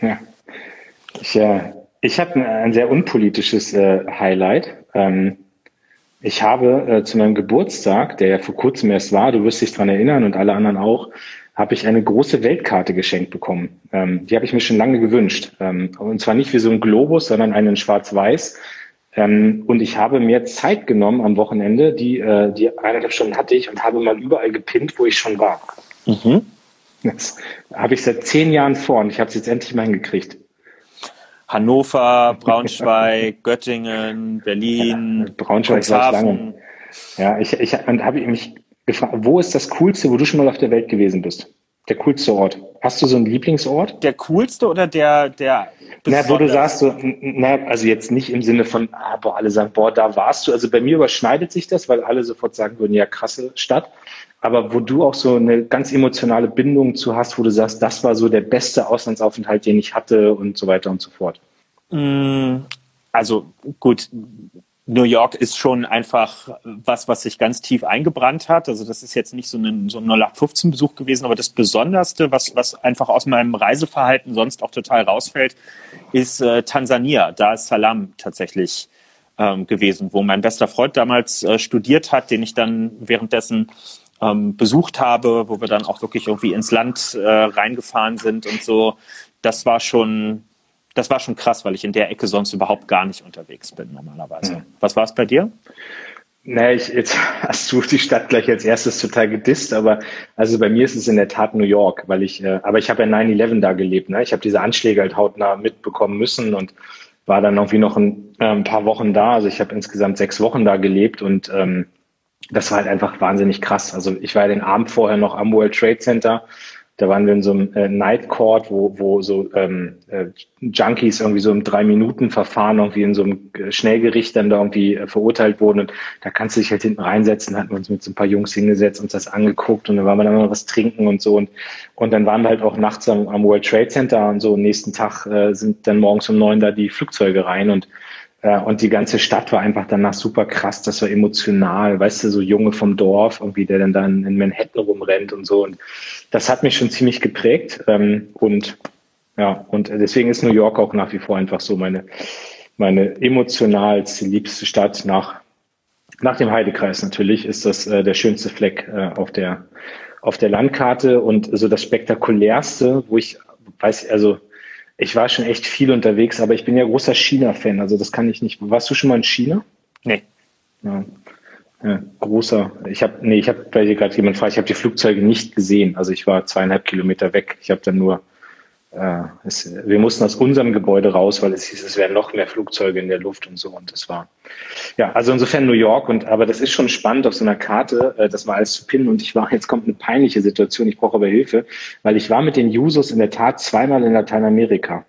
Ja. Ich, äh, ich habe ein, ein, sehr unpolitisches äh, Highlight. Ähm, ich habe äh, zu meinem Geburtstag, der ja vor kurzem erst war, du wirst dich dran erinnern und alle anderen auch, habe ich eine große Weltkarte geschenkt bekommen. Ähm, die habe ich mir schon lange gewünscht. Ähm, und zwar nicht wie so ein Globus, sondern einen schwarz-weiß. Ähm, und ich habe mir Zeit genommen am Wochenende, die, äh, die eineinhalb Stunden hatte ich und habe mal überall gepinnt, wo ich schon war. Mhm. Das habe ich seit zehn Jahren vor und ich habe es jetzt endlich mal hingekriegt. Hannover, Braunschweig, Göttingen, Berlin, ja, Braunschweig war lange. Ja, ich, ich und habe mich gefragt, wo ist das Coolste, wo du schon mal auf der Welt gewesen bist? Der coolste Ort. Hast du so einen Lieblingsort? Der coolste oder der, der na, wo du sagst, so, na, also jetzt nicht im Sinne von, ah, boah, alle sagen, boah, da warst du. Also bei mir überschneidet sich das, weil alle sofort sagen würden, ja, krasse Stadt. Aber wo du auch so eine ganz emotionale Bindung zu hast, wo du sagst, das war so der beste Auslandsaufenthalt, den ich hatte und so weiter und so fort. Mm, also gut, New York ist schon einfach was, was sich ganz tief eingebrannt hat. Also das ist jetzt nicht so ein, so ein 0815-Besuch gewesen, aber das Besonderste, was, was einfach aus meinem Reiseverhalten sonst auch total rausfällt, ist äh, Tansania. Da ist Salam tatsächlich ähm, gewesen, wo mein bester Freund damals äh, studiert hat, den ich dann währenddessen ähm, besucht habe, wo wir dann auch wirklich irgendwie ins Land äh, reingefahren sind und so. Das war schon das war schon krass, weil ich in der Ecke sonst überhaupt gar nicht unterwegs bin normalerweise. Mhm. Was war es bei dir? Naja, ich, jetzt hast du die Stadt gleich als erstes total gedisst, aber also bei mir ist es in der Tat New York, weil ich, äh, aber ich habe ja 9-11 da gelebt, ne? Ich habe diese Anschläge halt hautnah mitbekommen müssen und war dann irgendwie noch ein, äh, ein paar Wochen da. Also ich habe insgesamt sechs Wochen da gelebt und ähm, das war halt einfach wahnsinnig krass. Also ich war ja den Abend vorher noch am World Trade Center da waren wir in so einem äh, Night Court, wo, wo so ähm, äh, Junkies irgendwie so im Drei-Minuten-Verfahren irgendwie in so einem äh, Schnellgericht dann da irgendwie äh, verurteilt wurden. Und da kannst du dich halt hinten reinsetzen, hatten wir uns mit so ein paar Jungs hingesetzt, uns das angeguckt und dann waren wir dann mal was trinken und so. Und, und dann waren wir halt auch nachts am, am World Trade Center und so. Und nächsten Tag äh, sind dann morgens um neun da die Flugzeuge rein und und die ganze Stadt war einfach danach super krass, das war emotional, weißt du, so Junge vom Dorf, irgendwie, der dann dann in Manhattan rumrennt und so. Und das hat mich schon ziemlich geprägt. Ähm, und ja, und deswegen ist New York auch nach wie vor einfach so meine, meine emotionalste, liebste Stadt nach, nach dem Heidekreis natürlich, ist das äh, der schönste Fleck äh, auf der, auf der Landkarte und so das spektakulärste, wo ich weiß, also ich war schon echt viel unterwegs, aber ich bin ja großer China-Fan, also das kann ich nicht. Warst du schon mal in China? Nee. Ja. ja großer. Ich habe, nee, ich habe bei dir gerade jemand fragt, ich habe die Flugzeuge nicht gesehen. Also ich war zweieinhalb Kilometer weg. Ich habe dann nur äh, es, wir mussten aus unserem Gebäude raus, weil es hieß, es wären noch mehr Flugzeuge in der Luft und so. Und das war, ja, also insofern New York. Und aber das ist schon spannend auf so einer Karte, äh, das mal alles zu pinnen. Und ich war, jetzt kommt eine peinliche Situation, ich brauche aber Hilfe, weil ich war mit den Jusos in der Tat zweimal in Lateinamerika.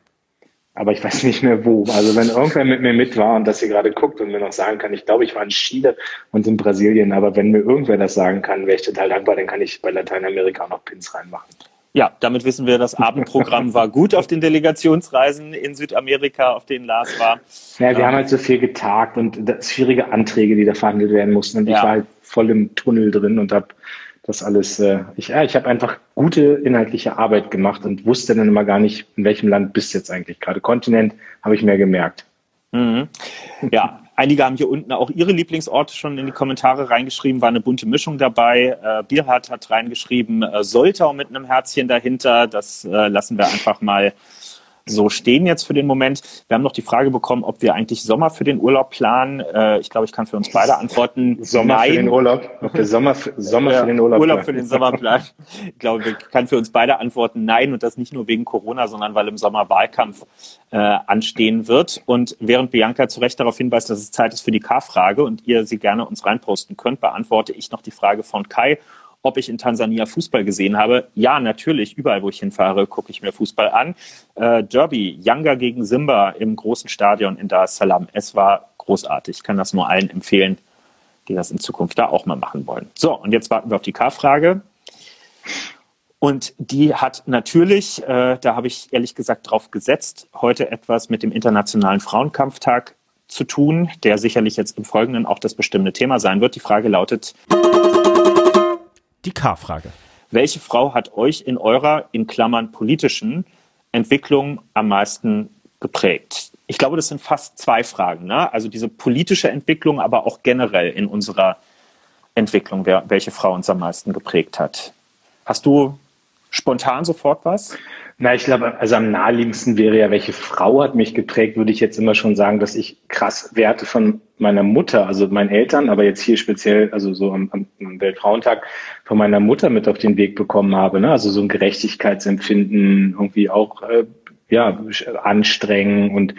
Aber ich weiß nicht mehr wo. Also wenn irgendwer mit mir mit war und das hier gerade guckt und mir noch sagen kann, ich glaube, ich war in Chile und in Brasilien, aber wenn mir irgendwer das sagen kann, wäre ich total dankbar, dann kann ich bei Lateinamerika auch noch Pins reinmachen. Ja, damit wissen wir, das Abendprogramm war gut auf den Delegationsreisen in Südamerika, auf denen Lars war. Ja, wir ähm, haben halt so viel getagt und schwierige Anträge, die da verhandelt werden mussten. Und ja. ich war halt voll im Tunnel drin und habe das alles, äh, ich, ja, ich habe einfach gute inhaltliche Arbeit gemacht und wusste dann immer gar nicht, in welchem Land bist du jetzt eigentlich gerade. Kontinent habe ich mehr gemerkt. Mhm. Ja, Einige haben hier unten auch ihre Lieblingsorte schon in die Kommentare reingeschrieben, war eine bunte Mischung dabei. Äh, Bierhardt hat reingeschrieben, äh, Soltau mit einem Herzchen dahinter. Das äh, lassen wir einfach mal so stehen jetzt für den Moment. Wir haben noch die Frage bekommen, ob wir eigentlich Sommer für den Urlaub planen. Äh, ich glaube, ich kann für uns beide antworten. Sommer nein. für den Urlaub. Wir Sommer, für, Sommer ja, für den Urlaub. Urlaub für den Sommer planen. Ich glaube, wir kann für uns beide antworten nein und das nicht nur wegen Corona, sondern weil im Sommer Wahlkampf äh, anstehen wird. Und während Bianca zu Recht darauf hinweist, dass es Zeit ist für die K-Frage und ihr sie gerne uns reinposten könnt, beantworte ich noch die Frage von Kai ob ich in Tansania Fußball gesehen habe. Ja, natürlich, überall, wo ich hinfahre, gucke ich mir Fußball an. Äh, Derby, Yanga gegen Simba im großen Stadion in Dar es Salaam. Es war großartig. Ich kann das nur allen empfehlen, die das in Zukunft da auch mal machen wollen. So, und jetzt warten wir auf die K-Frage. Und die hat natürlich, äh, da habe ich ehrlich gesagt drauf gesetzt, heute etwas mit dem Internationalen Frauenkampftag zu tun, der sicherlich jetzt im Folgenden auch das bestimmte Thema sein wird. Die Frage lautet, die K-Frage. Welche Frau hat euch in eurer, in Klammern politischen, Entwicklung am meisten geprägt? Ich glaube, das sind fast zwei Fragen. Ne? Also diese politische Entwicklung, aber auch generell in unserer Entwicklung, wer, welche Frau uns am meisten geprägt hat. Hast du spontan sofort was? Na, ich glaube, also am naheliegendsten wäre ja, welche Frau hat mich geprägt, würde ich jetzt immer schon sagen, dass ich krass Werte von meiner Mutter, also meinen Eltern, aber jetzt hier speziell, also so am, am Weltfrauentag, von meiner Mutter mit auf den Weg bekommen habe. Ne? Also so ein Gerechtigkeitsempfinden, irgendwie auch äh, ja anstrengen und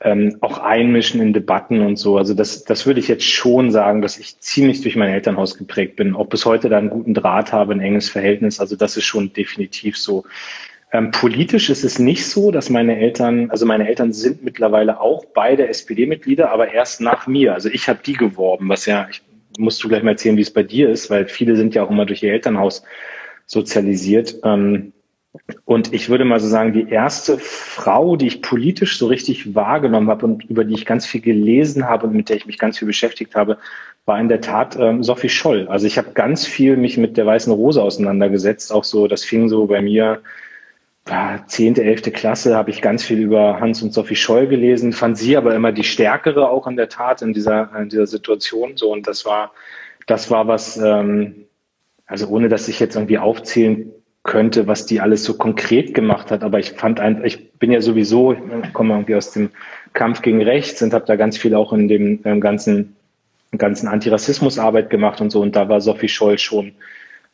ähm, auch einmischen in Debatten und so. Also das, das würde ich jetzt schon sagen, dass ich ziemlich durch mein Elternhaus geprägt bin. Ob bis heute da einen guten Draht habe, ein enges Verhältnis, also das ist schon definitiv so. Ähm, politisch ist es nicht so, dass meine Eltern, also meine Eltern sind mittlerweile auch beide SPD-Mitglieder, aber erst nach mir. Also ich habe die geworben, was ja, ich musst du gleich mal erzählen, wie es bei dir ist, weil viele sind ja auch immer durch ihr Elternhaus sozialisiert. Ähm, und ich würde mal so sagen, die erste Frau, die ich politisch so richtig wahrgenommen habe und über die ich ganz viel gelesen habe und mit der ich mich ganz viel beschäftigt habe, war in der Tat ähm, Sophie Scholl. Also ich habe ganz viel mich mit der Weißen Rose auseinandergesetzt. Auch so, das fing so bei mir zehnte, elfte Klasse habe ich ganz viel über Hans und Sophie Scholl gelesen, fand sie aber immer die stärkere auch in der Tat in dieser, in dieser Situation. So und das war, das war was, ähm, also ohne dass ich jetzt irgendwie aufzählen könnte, was die alles so konkret gemacht hat. Aber ich fand einfach, ich bin ja sowieso, ich komme irgendwie aus dem Kampf gegen Rechts und habe da ganz viel auch in dem ähm, ganzen, ganzen Antirassismusarbeit gemacht und so. Und da war Sophie Scholl schon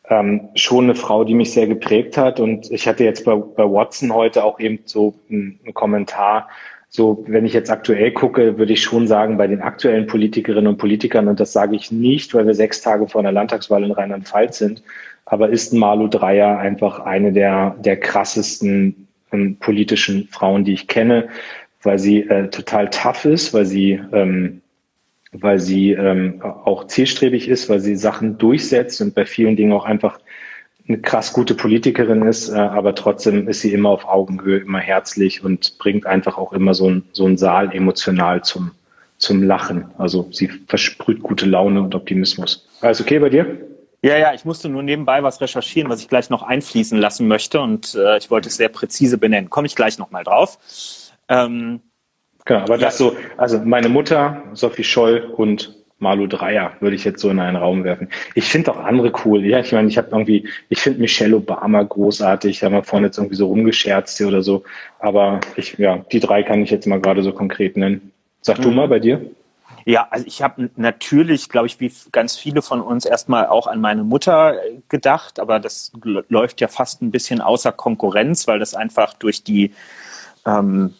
ähm, schon eine Frau, die mich sehr geprägt hat. Und ich hatte jetzt bei, bei Watson heute auch eben so einen, einen Kommentar. So, wenn ich jetzt aktuell gucke, würde ich schon sagen, bei den aktuellen Politikerinnen und Politikern, und das sage ich nicht, weil wir sechs Tage vor einer Landtagswahl in Rheinland-Pfalz sind, aber ist Malu Dreyer einfach eine der, der krassesten ähm, politischen Frauen, die ich kenne, weil sie äh, total tough ist, weil sie ähm, weil sie ähm, auch zielstrebig ist, weil sie Sachen durchsetzt und bei vielen Dingen auch einfach eine krass gute Politikerin ist, äh, aber trotzdem ist sie immer auf Augenhöhe, immer herzlich und bringt einfach auch immer so ein, so ein Saal emotional zum, zum Lachen. Also sie versprüht gute Laune und Optimismus. Alles okay bei dir? Ja, ja, ich musste nur nebenbei was recherchieren, was ich gleich noch einfließen lassen möchte und äh, ich wollte es sehr präzise benennen. Komme ich gleich nochmal drauf. Ähm, Genau, aber das so, also meine Mutter, Sophie Scholl und Malu Dreier würde ich jetzt so in einen Raum werfen. Ich finde auch andere cool. Ja, ich meine, ich habe irgendwie, ich finde Michelle Obama großartig. Da haben wir vorhin jetzt irgendwie so rumgescherzt hier oder so. Aber ich, ja, die drei kann ich jetzt mal gerade so konkret nennen. Sag mhm. du mal bei dir. Ja, also ich habe natürlich, glaube ich, wie ganz viele von uns erstmal auch an meine Mutter gedacht, aber das läuft ja fast ein bisschen außer Konkurrenz, weil das einfach durch die ähm,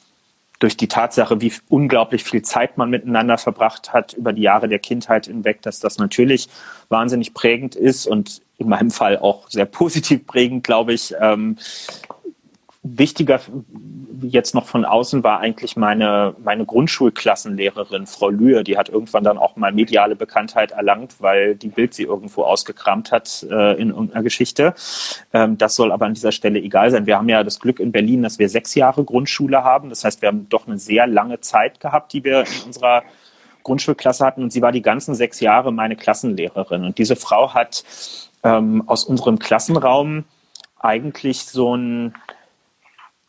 durch die Tatsache, wie unglaublich viel Zeit man miteinander verbracht hat über die Jahre der Kindheit hinweg, dass das natürlich wahnsinnig prägend ist und in meinem Fall auch sehr positiv prägend, glaube ich. Ähm, wichtiger jetzt noch von außen war eigentlich meine, meine Grundschulklassenlehrerin, Frau Lühe. Die hat irgendwann dann auch mal mediale Bekanntheit erlangt, weil die Bild sie irgendwo ausgekramt hat äh, in irgendeiner Geschichte. Ähm, das soll aber an dieser Stelle egal sein. Wir haben ja das Glück in Berlin, dass wir sechs Jahre Grundschule haben. Das heißt, wir haben doch eine sehr lange Zeit gehabt, die wir in unserer Grundschulklasse hatten. Und sie war die ganzen sechs Jahre meine Klassenlehrerin. Und diese Frau hat ähm, aus unserem Klassenraum eigentlich so ein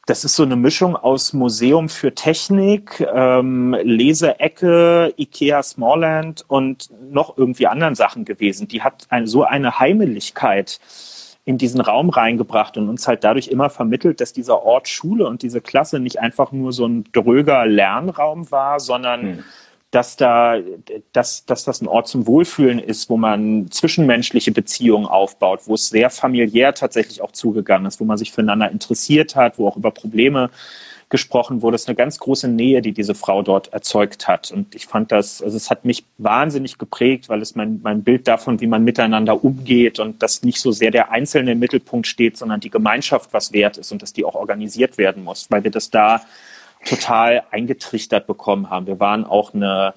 das ist so eine Mischung aus Museum für Technik, ähm, Leseecke, Ikea Smallland und noch irgendwie anderen Sachen gewesen. Die hat ein, so eine Heimeligkeit in diesen Raum reingebracht und uns halt dadurch immer vermittelt, dass dieser Ort Schule und diese Klasse nicht einfach nur so ein dröger Lernraum war, sondern hm dass da, dass, dass das ein Ort zum Wohlfühlen ist, wo man zwischenmenschliche Beziehungen aufbaut, wo es sehr familiär tatsächlich auch zugegangen ist, wo man sich füreinander interessiert hat, wo auch über Probleme gesprochen wurde, ist eine ganz große Nähe, die diese Frau dort erzeugt hat. Und ich fand das, also es hat mich wahnsinnig geprägt, weil es mein, mein Bild davon, wie man miteinander umgeht und dass nicht so sehr der Einzelne im Mittelpunkt steht, sondern die Gemeinschaft was wert ist und dass die auch organisiert werden muss, weil wir das da total eingetrichtert bekommen haben. Wir waren auch eine,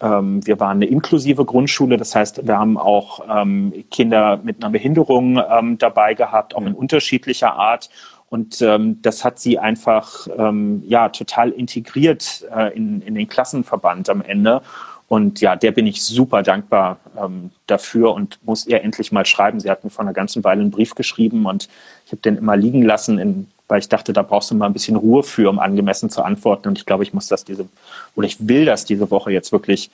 ähm, wir waren eine inklusive Grundschule, das heißt, wir haben auch ähm, Kinder mit einer Behinderung ähm, dabei gehabt, auch in unterschiedlicher Art. Und ähm, das hat sie einfach ähm, ja total integriert äh, in, in den Klassenverband am Ende. Und ja, der bin ich super dankbar ähm, dafür und muss ihr endlich mal schreiben. Sie hat mir vor einer ganzen Weile einen Brief geschrieben und ich habe den immer liegen lassen, in, weil ich dachte, da brauchst du mal ein bisschen Ruhe für, um angemessen zu antworten. Und ich glaube, ich muss das diese, oder ich will das diese Woche jetzt wirklich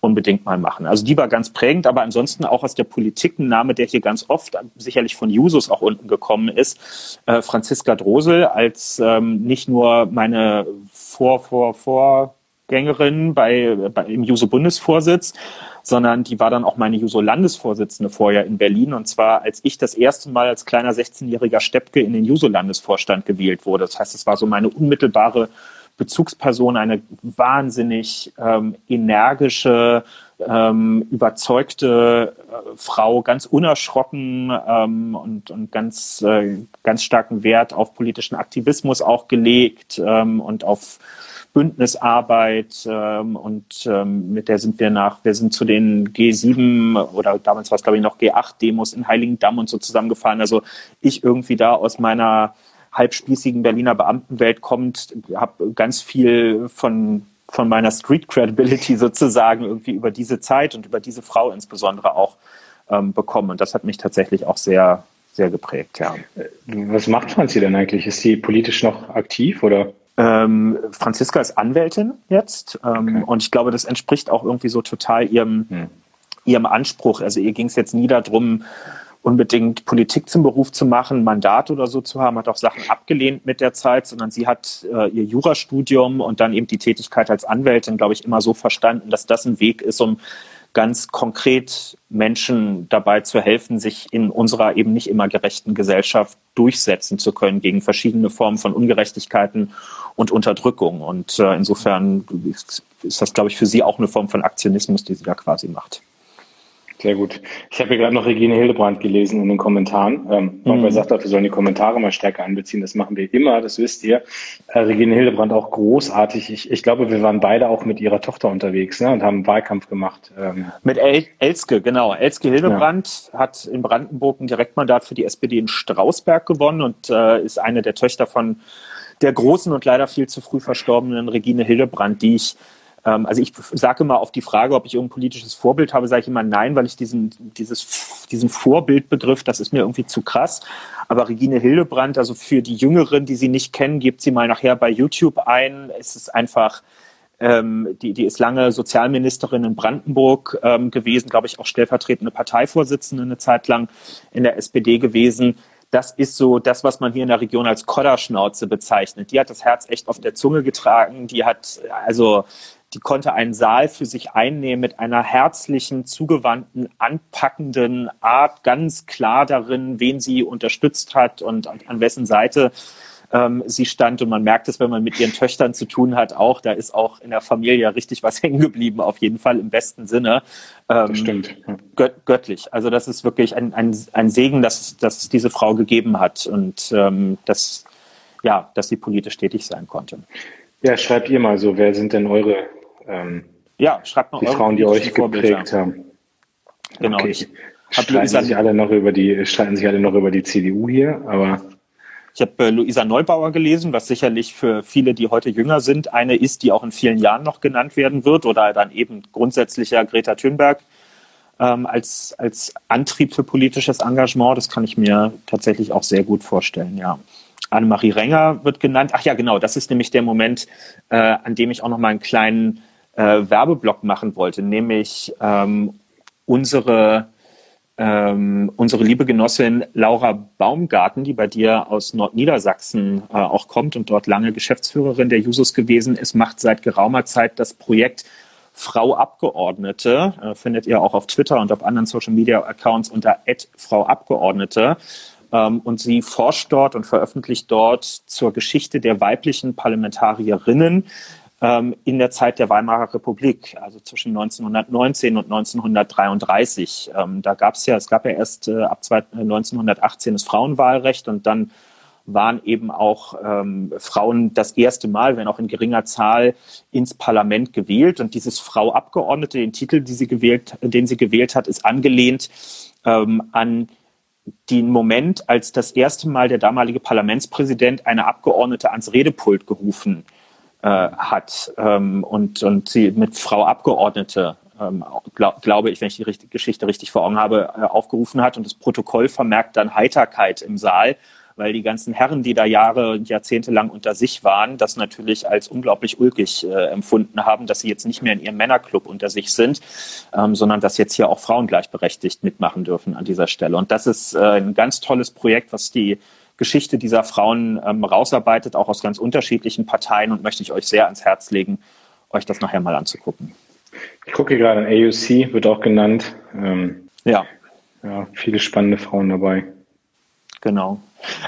unbedingt mal machen. Also die war ganz prägend, aber ansonsten auch aus der Politik ein Name, der hier ganz oft sicherlich von Jusos auch unten gekommen ist, äh, Franziska Drosel als ähm, nicht nur meine Vor, Vor, Vorgängerin bei, bei im Juso-Bundesvorsitz, sondern die war dann auch meine Juso-Landesvorsitzende vorher in Berlin. Und zwar, als ich das erste Mal als kleiner 16-jähriger Steppke in den Juso-Landesvorstand gewählt wurde. Das heißt, es war so meine unmittelbare Bezugsperson, eine wahnsinnig ähm, energische, ähm, überzeugte äh, Frau, ganz unerschrocken ähm, und, und ganz, äh, ganz starken Wert auf politischen Aktivismus auch gelegt ähm, und auf Bündnisarbeit ähm, und ähm, mit der sind wir nach, wir sind zu den G7 oder damals war es glaube ich noch G8-Demos in Heiligendamm und so zusammengefahren. Also ich irgendwie da aus meiner halbspießigen Berliner Beamtenwelt kommt, habe ganz viel von von meiner Street Credibility sozusagen irgendwie über diese Zeit und über diese Frau insbesondere auch ähm, bekommen. Und das hat mich tatsächlich auch sehr, sehr geprägt, ja. Was macht Franzi denn eigentlich? Ist sie politisch noch aktiv oder? Ähm, Franziska ist Anwältin jetzt ähm, okay. und ich glaube, das entspricht auch irgendwie so total ihrem, hm. ihrem Anspruch. Also ihr ging es jetzt nie darum, unbedingt Politik zum Beruf zu machen, Mandat oder so zu haben, hat auch Sachen abgelehnt mit der Zeit, sondern sie hat äh, ihr Jurastudium und dann eben die Tätigkeit als Anwältin, glaube ich, immer so verstanden, dass das ein Weg ist, um ganz konkret Menschen dabei zu helfen, sich in unserer eben nicht immer gerechten Gesellschaft durchsetzen zu können gegen verschiedene Formen von Ungerechtigkeiten und Unterdrückung. Und äh, insofern ist das, glaube ich, für sie auch eine Form von Aktionismus, die sie da quasi macht. Sehr gut. Ich habe hier gerade noch Regine Hildebrand gelesen in den Kommentaren. Ähm, mhm. sagt auch, wir sollen die Kommentare mal stärker einbeziehen. Das machen wir immer, das wisst ihr. Äh, Regine Hildebrand auch großartig. Ich, ich glaube, wir waren beide auch mit ihrer Tochter unterwegs ne, und haben Wahlkampf gemacht. Ähm. Mit El Elske, genau. Elske Hildebrand ja. hat in Brandenburg ein Direktmandat für die SPD in Strausberg gewonnen und äh, ist eine der Töchter von der großen und leider viel zu früh verstorbenen Regine Hildebrand, die ich also ich sage immer auf die Frage, ob ich irgendein politisches Vorbild habe, sage ich immer nein, weil ich diesen, dieses, diesen Vorbildbegriff, das ist mir irgendwie zu krass. Aber Regine Hildebrand, also für die Jüngeren, die sie nicht kennen, gebt sie mal nachher bei YouTube ein. Es ist einfach, ähm, die, die ist lange Sozialministerin in Brandenburg ähm, gewesen, glaube ich, auch stellvertretende Parteivorsitzende eine Zeit lang in der SPD gewesen das ist so das, was man hier in der Region als Kodderschnauze bezeichnet. Die hat das Herz echt auf der Zunge getragen. Die hat also die konnte einen Saal für sich einnehmen mit einer herzlichen, zugewandten, anpackenden Art, ganz klar darin, wen sie unterstützt hat und an, an wessen Seite ähm, sie stand. Und man merkt es, wenn man mit ihren Töchtern zu tun hat, auch, da ist auch in der Familie richtig was hängen geblieben, auf jeden Fall im besten Sinne. Ähm, stimmt. Gött göttlich. Also das ist wirklich ein, ein, ein Segen, dass, dass es diese Frau gegeben hat und ähm, dass, ja, dass sie politisch tätig sein konnte. Ja, schreibt ihr mal so, wer sind denn eure ähm, ja, schreibt mal die Frauen, die euch geprägt haben. Genau. Okay. Ich, streiten sich alle noch über die, streiten sich alle noch über die CDU hier, aber ich habe äh, Luisa Neubauer gelesen, was sicherlich für viele, die heute jünger sind, eine ist, die auch in vielen Jahren noch genannt werden wird oder dann eben grundsätzlicher Greta Thunberg ähm, als, als Antrieb für politisches Engagement. Das kann ich mir tatsächlich auch sehr gut vorstellen, ja. Annemarie Renger wird genannt. Ach ja, genau, das ist nämlich der Moment, äh, an dem ich auch noch mal einen kleinen äh, Werbeblock machen wollte, nämlich ähm, unsere ähm, unsere liebe Genossin Laura Baumgarten, die bei dir aus Nordniedersachsen äh, auch kommt und dort lange Geschäftsführerin der Jusos gewesen ist, macht seit geraumer Zeit das Projekt Frau Abgeordnete, äh, findet ihr auch auf Twitter und auf anderen Social Media Accounts unter Frau Abgeordnete Ähm, und sie forscht dort und veröffentlicht dort zur Geschichte der weiblichen Parlamentarierinnen ähm, in der Zeit der Weimarer Republik, also zwischen 1919 und 1933. Ähm, da gab es ja, es gab ja erst äh, ab 1918 das Frauenwahlrecht und dann waren eben auch ähm, Frauen das erste Mal, wenn auch in geringer Zahl, ins Parlament gewählt. Und dieses Frau Abgeordnete, den Titel, sie gewählt, den sie gewählt hat, ist angelehnt ähm, an den Moment, als das erste Mal der damalige Parlamentspräsident eine Abgeordnete ans Redepult gerufen äh, hat ähm, und, und sie mit Frau Abgeordnete, ähm, glaub, glaube ich, wenn ich die richtig, Geschichte richtig vor Augen habe, äh, aufgerufen hat. Und das Protokoll vermerkt dann Heiterkeit im Saal weil die ganzen Herren, die da Jahre und Jahrzehnte lang unter sich waren, das natürlich als unglaublich ulkig äh, empfunden haben, dass sie jetzt nicht mehr in ihrem Männerclub unter sich sind, ähm, sondern dass jetzt hier auch Frauen gleichberechtigt mitmachen dürfen an dieser Stelle. Und das ist äh, ein ganz tolles Projekt, was die Geschichte dieser Frauen ähm, rausarbeitet, auch aus ganz unterschiedlichen Parteien und möchte ich euch sehr ans Herz legen, euch das nachher mal anzugucken. Ich gucke gerade an AUC, wird auch genannt. Ähm, ja. Ja, viele spannende Frauen dabei. Genau.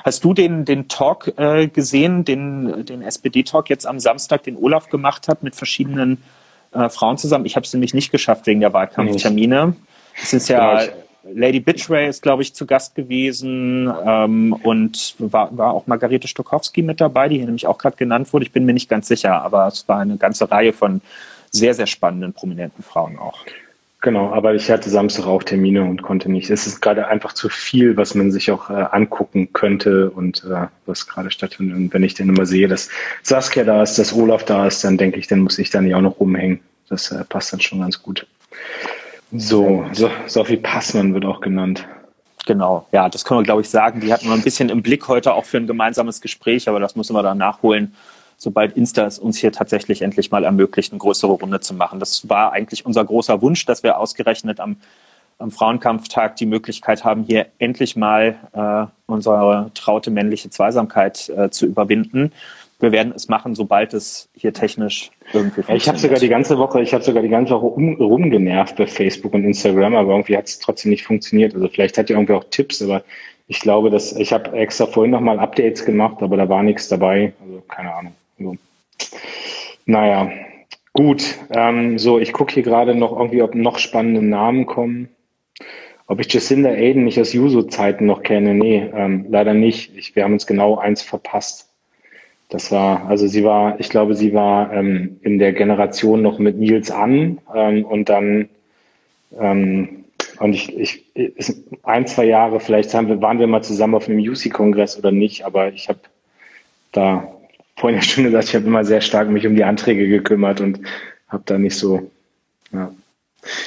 Hast du den, den Talk äh, gesehen, den, den SPD-Talk jetzt am Samstag, den Olaf gemacht hat mit verschiedenen äh, Frauen zusammen? Ich habe es nämlich nicht geschafft wegen der Wahlkampftermine. Es ist ja genau. Lady Bitchray ist, glaube ich, zu Gast gewesen ähm, und war, war auch Margarete Stokowski mit dabei, die hier nämlich auch gerade genannt wurde. Ich bin mir nicht ganz sicher, aber es war eine ganze Reihe von sehr, sehr spannenden, prominenten Frauen auch. Genau, aber ich hatte Samstag auch Termine und konnte nicht. Es ist gerade einfach zu viel, was man sich auch äh, angucken könnte und äh, was gerade stattfindet. Und wenn ich dann immer sehe, dass Saskia da ist, dass Olaf da ist, dann denke ich, dann muss ich da nicht auch noch rumhängen. Das äh, passt dann schon ganz gut. So, so Sophie Passmann wird auch genannt. Genau, ja, das können wir, glaube ich, sagen. Die hatten wir ein bisschen im Blick heute auch für ein gemeinsames Gespräch, aber das müssen wir dann nachholen sobald Insta es uns hier tatsächlich endlich mal ermöglicht, eine größere Runde zu machen. Das war eigentlich unser großer Wunsch, dass wir ausgerechnet am, am Frauenkampftag die Möglichkeit haben, hier endlich mal äh, unsere traute männliche Zweisamkeit äh, zu überwinden. Wir werden es machen, sobald es hier technisch irgendwie funktioniert. Ich habe sogar die ganze Woche, ich habe sogar die ganze Woche um, rumgenervt bei Facebook und Instagram, aber irgendwie hat es trotzdem nicht funktioniert. Also vielleicht hat ihr irgendwie auch Tipps, aber ich glaube, dass ich habe extra vorhin nochmal Updates gemacht, aber da war nichts dabei. Also keine Ahnung. So. Naja, gut. Ähm, so, ich gucke hier gerade noch irgendwie, ob noch spannende Namen kommen. Ob ich Jacinda Aiden nicht aus Juso-Zeiten noch kenne? Nee, ähm, leider nicht. Ich, wir haben uns genau eins verpasst. Das war, also sie war, ich glaube, sie war ähm, in der Generation noch mit Nils an ähm, und dann ähm, und ich, ich ein, zwei Jahre, vielleicht haben wir, waren wir mal zusammen auf einem UC-Kongress oder nicht, aber ich habe da vorhin ja schon gesagt, ich habe immer sehr stark mich um die Anträge gekümmert und habe da nicht so, ja.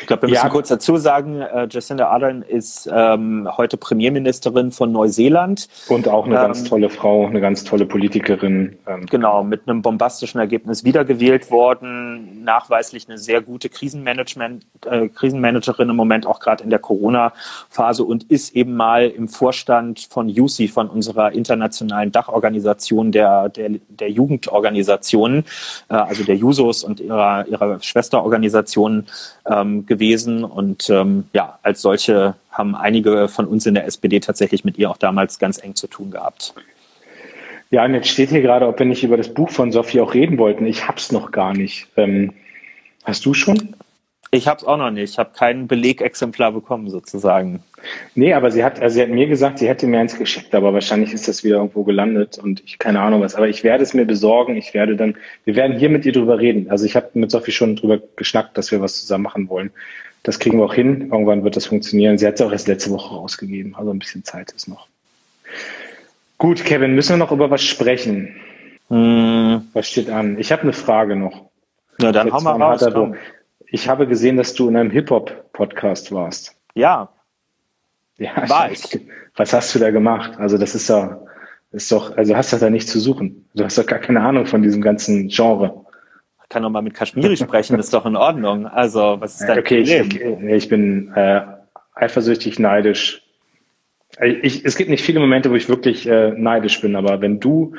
Ich glaube, wir müssen ja. kurz dazu sagen, äh, Jacinda Ardern ist ähm, heute Premierministerin von Neuseeland. Und auch eine ähm, ganz tolle Frau, eine ganz tolle Politikerin. Ähm. Genau, mit einem bombastischen Ergebnis wiedergewählt worden. Nachweislich eine sehr gute Krisenmanagement, äh, Krisenmanagerin im Moment, auch gerade in der Corona-Phase und ist eben mal im Vorstand von UCI, von unserer internationalen Dachorganisation der, der, der Jugendorganisationen, äh, also der Jusos und ihrer, ihrer Schwesterorganisationen, ähm, gewesen. Und ähm, ja, als solche haben einige von uns in der SPD tatsächlich mit ihr auch damals ganz eng zu tun gehabt. Ja, und jetzt steht hier gerade, ob wir nicht über das Buch von Sophie auch reden wollten. Ich hab's noch gar nicht. Ähm, hast du schon? Ich habe es auch noch nicht. Ich habe kein Belegexemplar bekommen, sozusagen. Nee, aber sie hat, also sie hat mir gesagt, sie hätte mir eins geschickt, aber wahrscheinlich ist das wieder irgendwo gelandet und ich keine Ahnung was. Aber ich werde es mir besorgen. Ich werde dann, wir werden hier mit ihr drüber reden. Also ich habe mit Sophie schon drüber geschnackt, dass wir was zusammen machen wollen. Das kriegen wir auch hin. Irgendwann wird das funktionieren. Sie hat es auch erst letzte Woche rausgegeben. Also ein bisschen Zeit ist noch. Gut, Kevin, müssen wir noch über was sprechen? Hm. Was steht an? Ich habe eine Frage noch. Na, dann hau mal raus. Ich habe gesehen, dass du in einem Hip-Hop-Podcast warst. Ja. Ja, war ich. Was hast du da gemacht? Also das ist ja, ist doch, also hast du da nicht zu suchen. Du hast doch gar keine Ahnung von diesem ganzen Genre. Ich kann doch mal mit Kaschmiri sprechen, ist doch in Ordnung. Also, was ist dein okay, Problem? Ich, ich bin äh, eifersüchtig, neidisch. Ich, es gibt nicht viele Momente, wo ich wirklich äh, neidisch bin, aber wenn du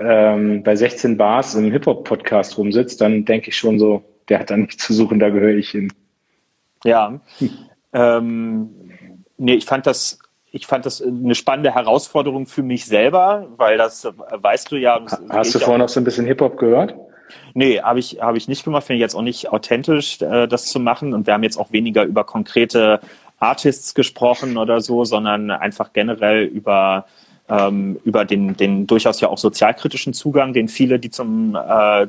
ähm, bei 16 Bars im Hip-Hop-Podcast rumsitzt, dann denke ich schon so, der hat da nichts zu suchen, da gehöre ich hin. Ja. ähm, nee, ich fand das, ich fand das eine spannende Herausforderung für mich selber, weil das weißt du ja. Hast du vorhin noch so ein bisschen Hip-Hop gehört? Nee, habe ich, hab ich nicht gemacht. Finde ich jetzt auch nicht authentisch, äh, das zu machen. Und wir haben jetzt auch weniger über konkrete Artists gesprochen oder so, sondern einfach generell über ähm, über den, den durchaus ja auch sozialkritischen Zugang, den viele, die zum äh,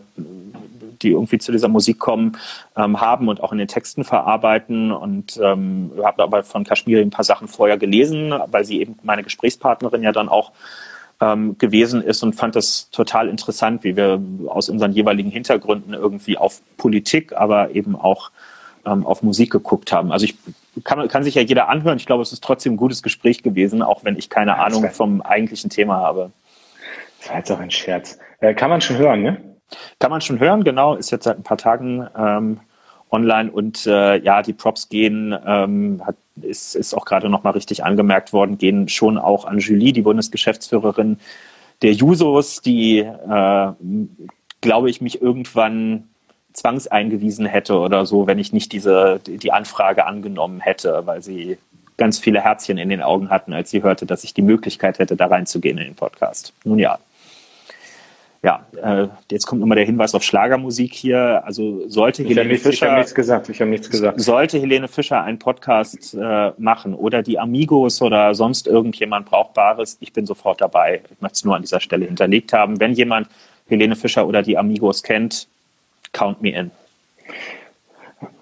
die irgendwie zu dieser Musik kommen, ähm, haben und auch in den Texten verarbeiten. Und ähm, habe aber von Kashmiri ein paar Sachen vorher gelesen, weil sie eben meine Gesprächspartnerin ja dann auch ähm, gewesen ist und fand das total interessant, wie wir aus unseren jeweiligen Hintergründen irgendwie auf Politik, aber eben auch ähm, auf Musik geguckt haben. Also ich kann, kann sich ja jeder anhören. Ich glaube, es ist trotzdem ein gutes Gespräch gewesen, auch wenn ich keine Ahnung vom eigentlichen Thema habe. Das war jetzt auch ein Scherz. Äh, kann man schon hören, ne? Kann man schon hören, genau. Ist jetzt seit ein paar Tagen ähm, online und äh, ja, die Props gehen, ähm, hat, ist, ist auch gerade nochmal richtig angemerkt worden, gehen schon auch an Julie, die Bundesgeschäftsführerin der Jusos, die, äh, glaube ich, mich irgendwann zwangseingewiesen hätte oder so, wenn ich nicht diese die Anfrage angenommen hätte, weil sie ganz viele Herzchen in den Augen hatten, als sie hörte, dass ich die Möglichkeit hätte, da reinzugehen in den Podcast. Nun ja ja, äh, jetzt kommt immer der Hinweis auf Schlagermusik hier. Also sollte ich Helene nichts, Fischer, ich habe nichts gesagt, ich habe nichts gesagt. Sollte Helene Fischer einen Podcast äh, machen oder die Amigos oder sonst irgendjemand Brauchbares, ich bin sofort dabei. Ich möchte es nur an dieser Stelle hinterlegt haben. Wenn jemand Helene Fischer oder die Amigos kennt, count me in.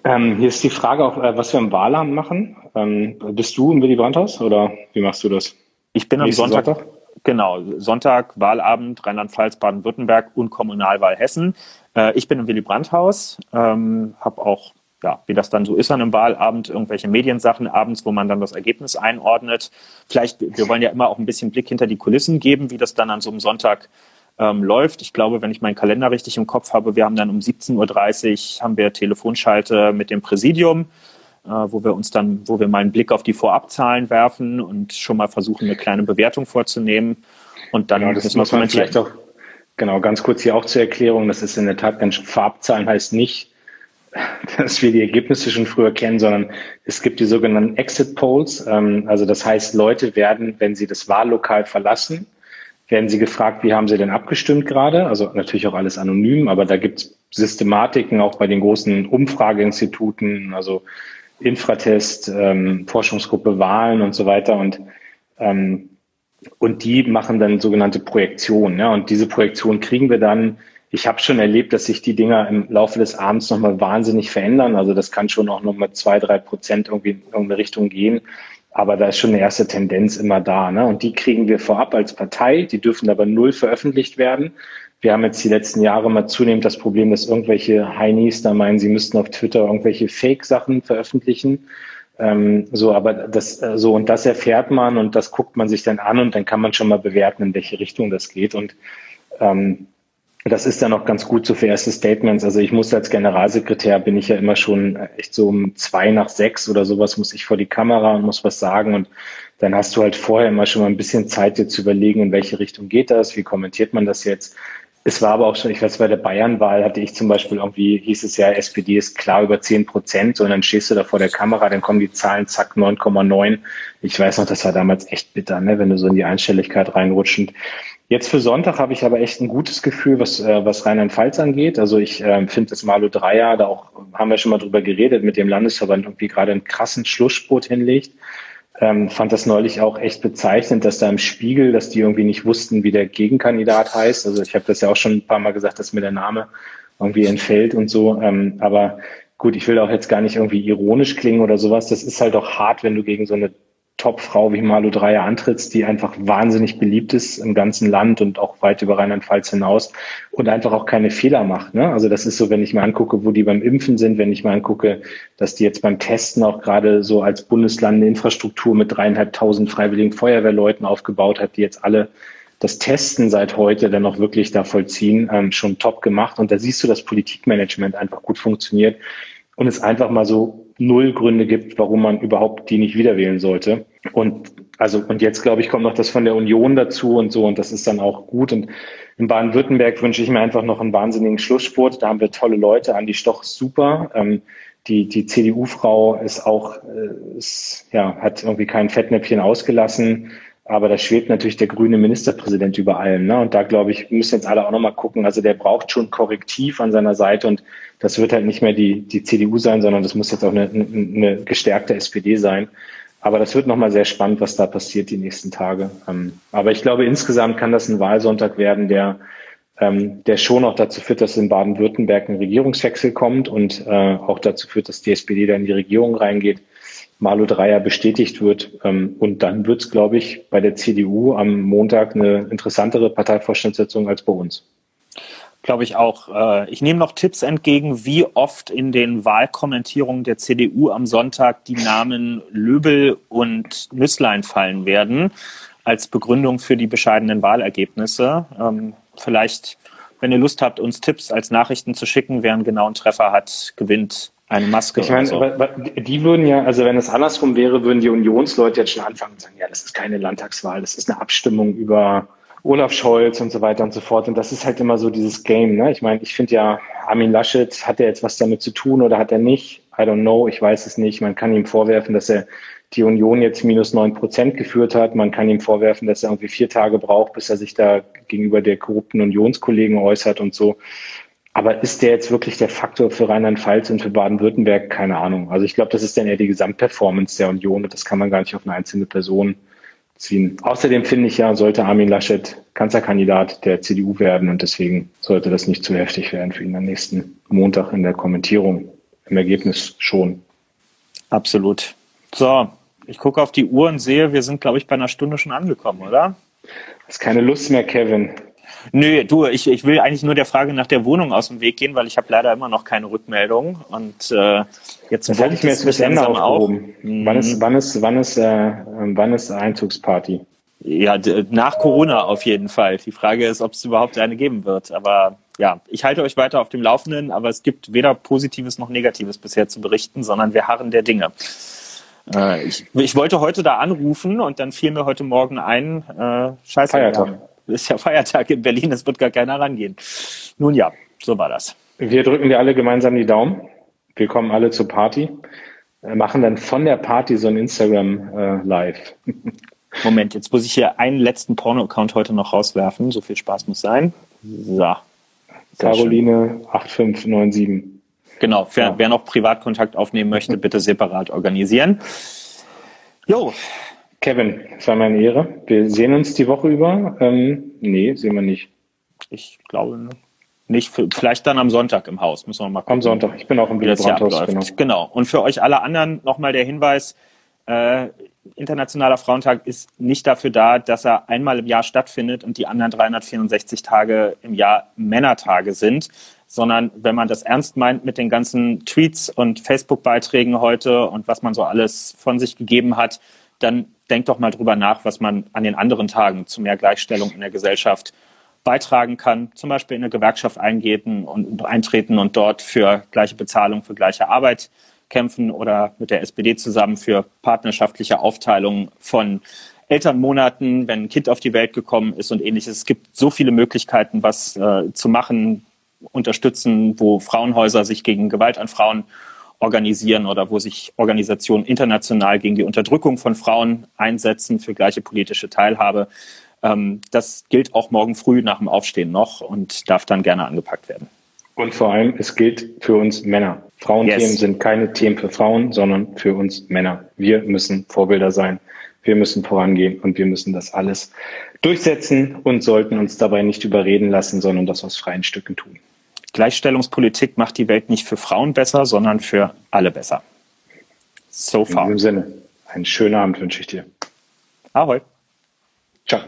Ähm, hier ist die Frage, auch, äh, was wir im Wahlamt machen. Ähm, bist du im Willy Brandt-Haus oder wie machst du das? Ich bin am Sonntag, Sonntag, Genau, Sonntag, Wahlabend, Rheinland-Pfalz, Baden-Württemberg und Kommunalwahl Hessen. Äh, ich bin im Willy Brandt-Haus, ähm, habe auch, ja, wie das dann so ist an einem Wahlabend, irgendwelche Mediensachen abends, wo man dann das Ergebnis einordnet. Vielleicht, wir wollen ja immer auch ein bisschen Blick hinter die Kulissen geben, wie das dann an so einem Sonntag ähm, läuft. Ich glaube, wenn ich meinen Kalender richtig im Kopf habe, wir haben dann um 17.30 Uhr haben wir Telefonschalte mit dem Präsidium wo wir uns dann, wo wir mal einen Blick auf die Vorabzahlen werfen und schon mal versuchen, eine kleine Bewertung vorzunehmen. Und dann genau, das muss man vielleicht auch, genau, ganz kurz hier auch zur Erklärung. Das ist in der Tat ganz, Vorabzahlen heißt nicht, dass wir die Ergebnisse schon früher kennen, sondern es gibt die sogenannten Exit Polls. Ähm, also das heißt, Leute werden, wenn sie das Wahllokal verlassen, werden sie gefragt, wie haben sie denn abgestimmt gerade? Also natürlich auch alles anonym, aber da gibt es Systematiken auch bei den großen Umfrageinstituten, also Infratest, ähm, Forschungsgruppe Wahlen und so weiter und ähm, und die machen dann sogenannte Projektionen. Ja, und diese Projektion kriegen wir dann. Ich habe schon erlebt, dass sich die Dinger im Laufe des Abends nochmal wahnsinnig verändern. Also das kann schon auch nochmal zwei, drei Prozent irgendwie in irgendeine Richtung gehen. Aber da ist schon eine erste Tendenz immer da. Ne? Und die kriegen wir vorab als Partei. Die dürfen aber null veröffentlicht werden. Wir haben jetzt die letzten Jahre mal zunehmend das Problem, dass irgendwelche Heinis da meinen, sie müssten auf Twitter irgendwelche Fake-Sachen veröffentlichen. Ähm, so, aber das, äh, so, und das erfährt man und das guckt man sich dann an und dann kann man schon mal bewerten, in welche Richtung das geht. Und ähm, das ist dann auch ganz gut so für erste Statements. Also ich muss als Generalsekretär bin ich ja immer schon echt so um zwei nach sechs oder sowas muss ich vor die Kamera und muss was sagen und dann hast du halt vorher immer schon mal ein bisschen Zeit, dir zu überlegen, in welche Richtung geht das, wie kommentiert man das jetzt. Es war aber auch schon, ich weiß, bei der Bayernwahl hatte ich zum Beispiel irgendwie, hieß es ja, SPD ist klar über 10 Prozent, und dann stehst du da vor der Kamera, dann kommen die Zahlen, zack, 9,9. Ich weiß noch, das war damals echt bitter, ne, wenn du so in die Einstelligkeit reinrutschend. Jetzt für Sonntag habe ich aber echt ein gutes Gefühl, was, äh, was Rheinland-Pfalz angeht. Also ich äh, finde das Malu Dreier, da auch haben wir schon mal drüber geredet, mit dem Landesverband irgendwie gerade einen krassen Schlussspurt hinlegt. Ähm, fand das neulich auch echt bezeichnend, dass da im Spiegel, dass die irgendwie nicht wussten, wie der Gegenkandidat heißt. Also ich habe das ja auch schon ein paar Mal gesagt, dass mir der Name irgendwie entfällt und so. Ähm, aber gut, ich will auch jetzt gar nicht irgendwie ironisch klingen oder sowas. Das ist halt auch hart, wenn du gegen so eine Top-Frau wie Malu Dreyer antrittst, die einfach wahnsinnig beliebt ist im ganzen Land und auch weit über Rheinland-Pfalz hinaus und einfach auch keine Fehler macht. Ne? Also das ist so, wenn ich mir angucke, wo die beim Impfen sind, wenn ich mir angucke, dass die jetzt beim Testen auch gerade so als Bundesland eine Infrastruktur mit dreieinhalbtausend freiwilligen Feuerwehrleuten aufgebaut hat, die jetzt alle das Testen seit heute dann auch wirklich da vollziehen, ähm, schon top gemacht. Und da siehst du, dass Politikmanagement einfach gut funktioniert und es einfach mal so null Gründe gibt, warum man überhaupt die nicht wieder wählen sollte. Und also, und jetzt glaube ich, kommt noch das von der Union dazu und so, und das ist dann auch gut. Und in Baden-Württemberg wünsche ich mir einfach noch einen wahnsinnigen Schlusssport. Da haben wir tolle Leute. Andi Stoch super. Ähm, Die, die CDU-Frau ist auch, äh, ist, ja, hat irgendwie kein Fettnäpfchen ausgelassen. Aber da schwebt natürlich der grüne Ministerpräsident über allem. Ne? Und da, glaube ich, müssen jetzt alle auch nochmal gucken. Also der braucht schon Korrektiv an seiner Seite. Und das wird halt nicht mehr die, die CDU sein, sondern das muss jetzt auch eine, eine gestärkte SPD sein. Aber das wird nochmal sehr spannend, was da passiert die nächsten Tage. Ähm, aber ich glaube, insgesamt kann das ein Wahlsonntag werden, der, ähm, der schon auch dazu führt, dass in Baden-Württemberg ein Regierungswechsel kommt und äh, auch dazu führt, dass die SPD da in die Regierung reingeht. Malu Dreyer bestätigt wird. Ähm, und dann wird es, glaube ich, bei der CDU am Montag eine interessantere Parteivorstandssitzung als bei uns. Glaube ich auch. Äh, ich nehme noch Tipps entgegen, wie oft in den Wahlkommentierungen der CDU am Sonntag die Namen Löbel und Nüsslein fallen werden, als Begründung für die bescheidenen Wahlergebnisse. Ähm, vielleicht, wenn ihr Lust habt, uns Tipps als Nachrichten zu schicken, wer einen genauen Treffer hat, gewinnt eine Maske. Ich meine, so. die würden ja, also wenn es andersrum wäre, würden die Unionsleute jetzt schon anfangen und sagen, ja, das ist keine Landtagswahl, das ist eine Abstimmung über Olaf Scholz und so weiter und so fort. Und das ist halt immer so dieses Game. Ne? Ich meine, ich finde ja, Armin Laschet, hat er jetzt was damit zu tun oder hat er nicht? I don't know, ich weiß es nicht. Man kann ihm vorwerfen, dass er die Union jetzt minus neun Prozent geführt hat. Man kann ihm vorwerfen, dass er irgendwie vier Tage braucht, bis er sich da gegenüber der korrupten Unionskollegen äußert und so. Aber ist der jetzt wirklich der Faktor für Rheinland-Pfalz und für Baden-Württemberg? Keine Ahnung. Also ich glaube, das ist dann eher die Gesamtperformance der Union und das kann man gar nicht auf eine einzelne Person ziehen. Außerdem finde ich ja, sollte Armin Laschet Kanzlerkandidat der CDU werden und deswegen sollte das nicht zu heftig werden für ihn am nächsten Montag in der Kommentierung. Im Ergebnis schon. Absolut. So, ich gucke auf die Uhr und sehe, wir sind, glaube ich, bei einer Stunde schon angekommen, oder? Hast keine Lust mehr, Kevin. Nö, du, ich, ich will eigentlich nur der Frage nach der Wohnung aus dem Weg gehen, weil ich habe leider immer noch keine Rückmeldung. Und äh, jetzt das hatte ich mir jetzt bis Ende aufgehoben. Mhm. Wann ist, wann ist, wann ist, äh, wann ist Einzugsparty? Ja, nach Corona auf jeden Fall. Die Frage ist, ob es überhaupt eine geben wird. Aber ja, ich halte euch weiter auf dem Laufenden, aber es gibt weder Positives noch Negatives bisher zu berichten, sondern wir harren der Dinge. Äh, ich, ich wollte heute da anrufen und dann fiel mir heute Morgen ein, äh, scheiße, Feiertag ist ja Feiertag in Berlin, es wird gar keiner rangehen. Nun ja, so war das. Wir drücken dir alle gemeinsam die Daumen. Wir kommen alle zur Party, äh, machen dann von der Party so ein Instagram äh, Live. Moment, jetzt muss ich hier einen letzten Porno-Account heute noch rauswerfen. So viel Spaß muss sein. So. Caroline 8597. Genau, wer, ja. wer noch Privatkontakt aufnehmen möchte, bitte separat organisieren. Jo, Kevin, es war meine Ehre. Wir sehen uns die Woche über. Ähm, nee, sehen wir nicht. Ich glaube nicht. Vielleicht dann am Sonntag im Haus. Müssen wir mal gucken. Am Sonntag. Ich bin auch im Brandhaus. Genau. genau. Und für euch alle anderen nochmal der Hinweis. Äh, Internationaler Frauentag ist nicht dafür da, dass er einmal im Jahr stattfindet und die anderen 364 Tage im Jahr Männertage sind, sondern wenn man das ernst meint mit den ganzen Tweets und Facebook-Beiträgen heute und was man so alles von sich gegeben hat, dann denkt doch mal drüber nach, was man an den anderen Tagen zu mehr Gleichstellung in der Gesellschaft beitragen kann. Zum Beispiel in eine Gewerkschaft eingehen und eintreten und dort für gleiche Bezahlung für gleiche Arbeit kämpfen oder mit der SPD zusammen für partnerschaftliche Aufteilung von Elternmonaten, wenn ein Kind auf die Welt gekommen ist und ähnliches. Es gibt so viele Möglichkeiten, was äh, zu machen, unterstützen, wo Frauenhäuser sich gegen Gewalt an Frauen organisieren oder wo sich Organisationen international gegen die Unterdrückung von Frauen einsetzen für gleiche politische Teilhabe. Ähm, das gilt auch morgen früh nach dem Aufstehen noch und darf dann gerne angepackt werden. Und vor allem, es gilt für uns Männer. Frauenthemen yes. sind keine Themen für Frauen, sondern für uns Männer. Wir müssen Vorbilder sein. Wir müssen vorangehen und wir müssen das alles durchsetzen und sollten uns dabei nicht überreden lassen, sondern das aus freien Stücken tun. Gleichstellungspolitik macht die Welt nicht für Frauen besser, sondern für alle besser. So far. In diesem Sinne, einen schönen Abend wünsche ich dir. Ahoi. Ciao.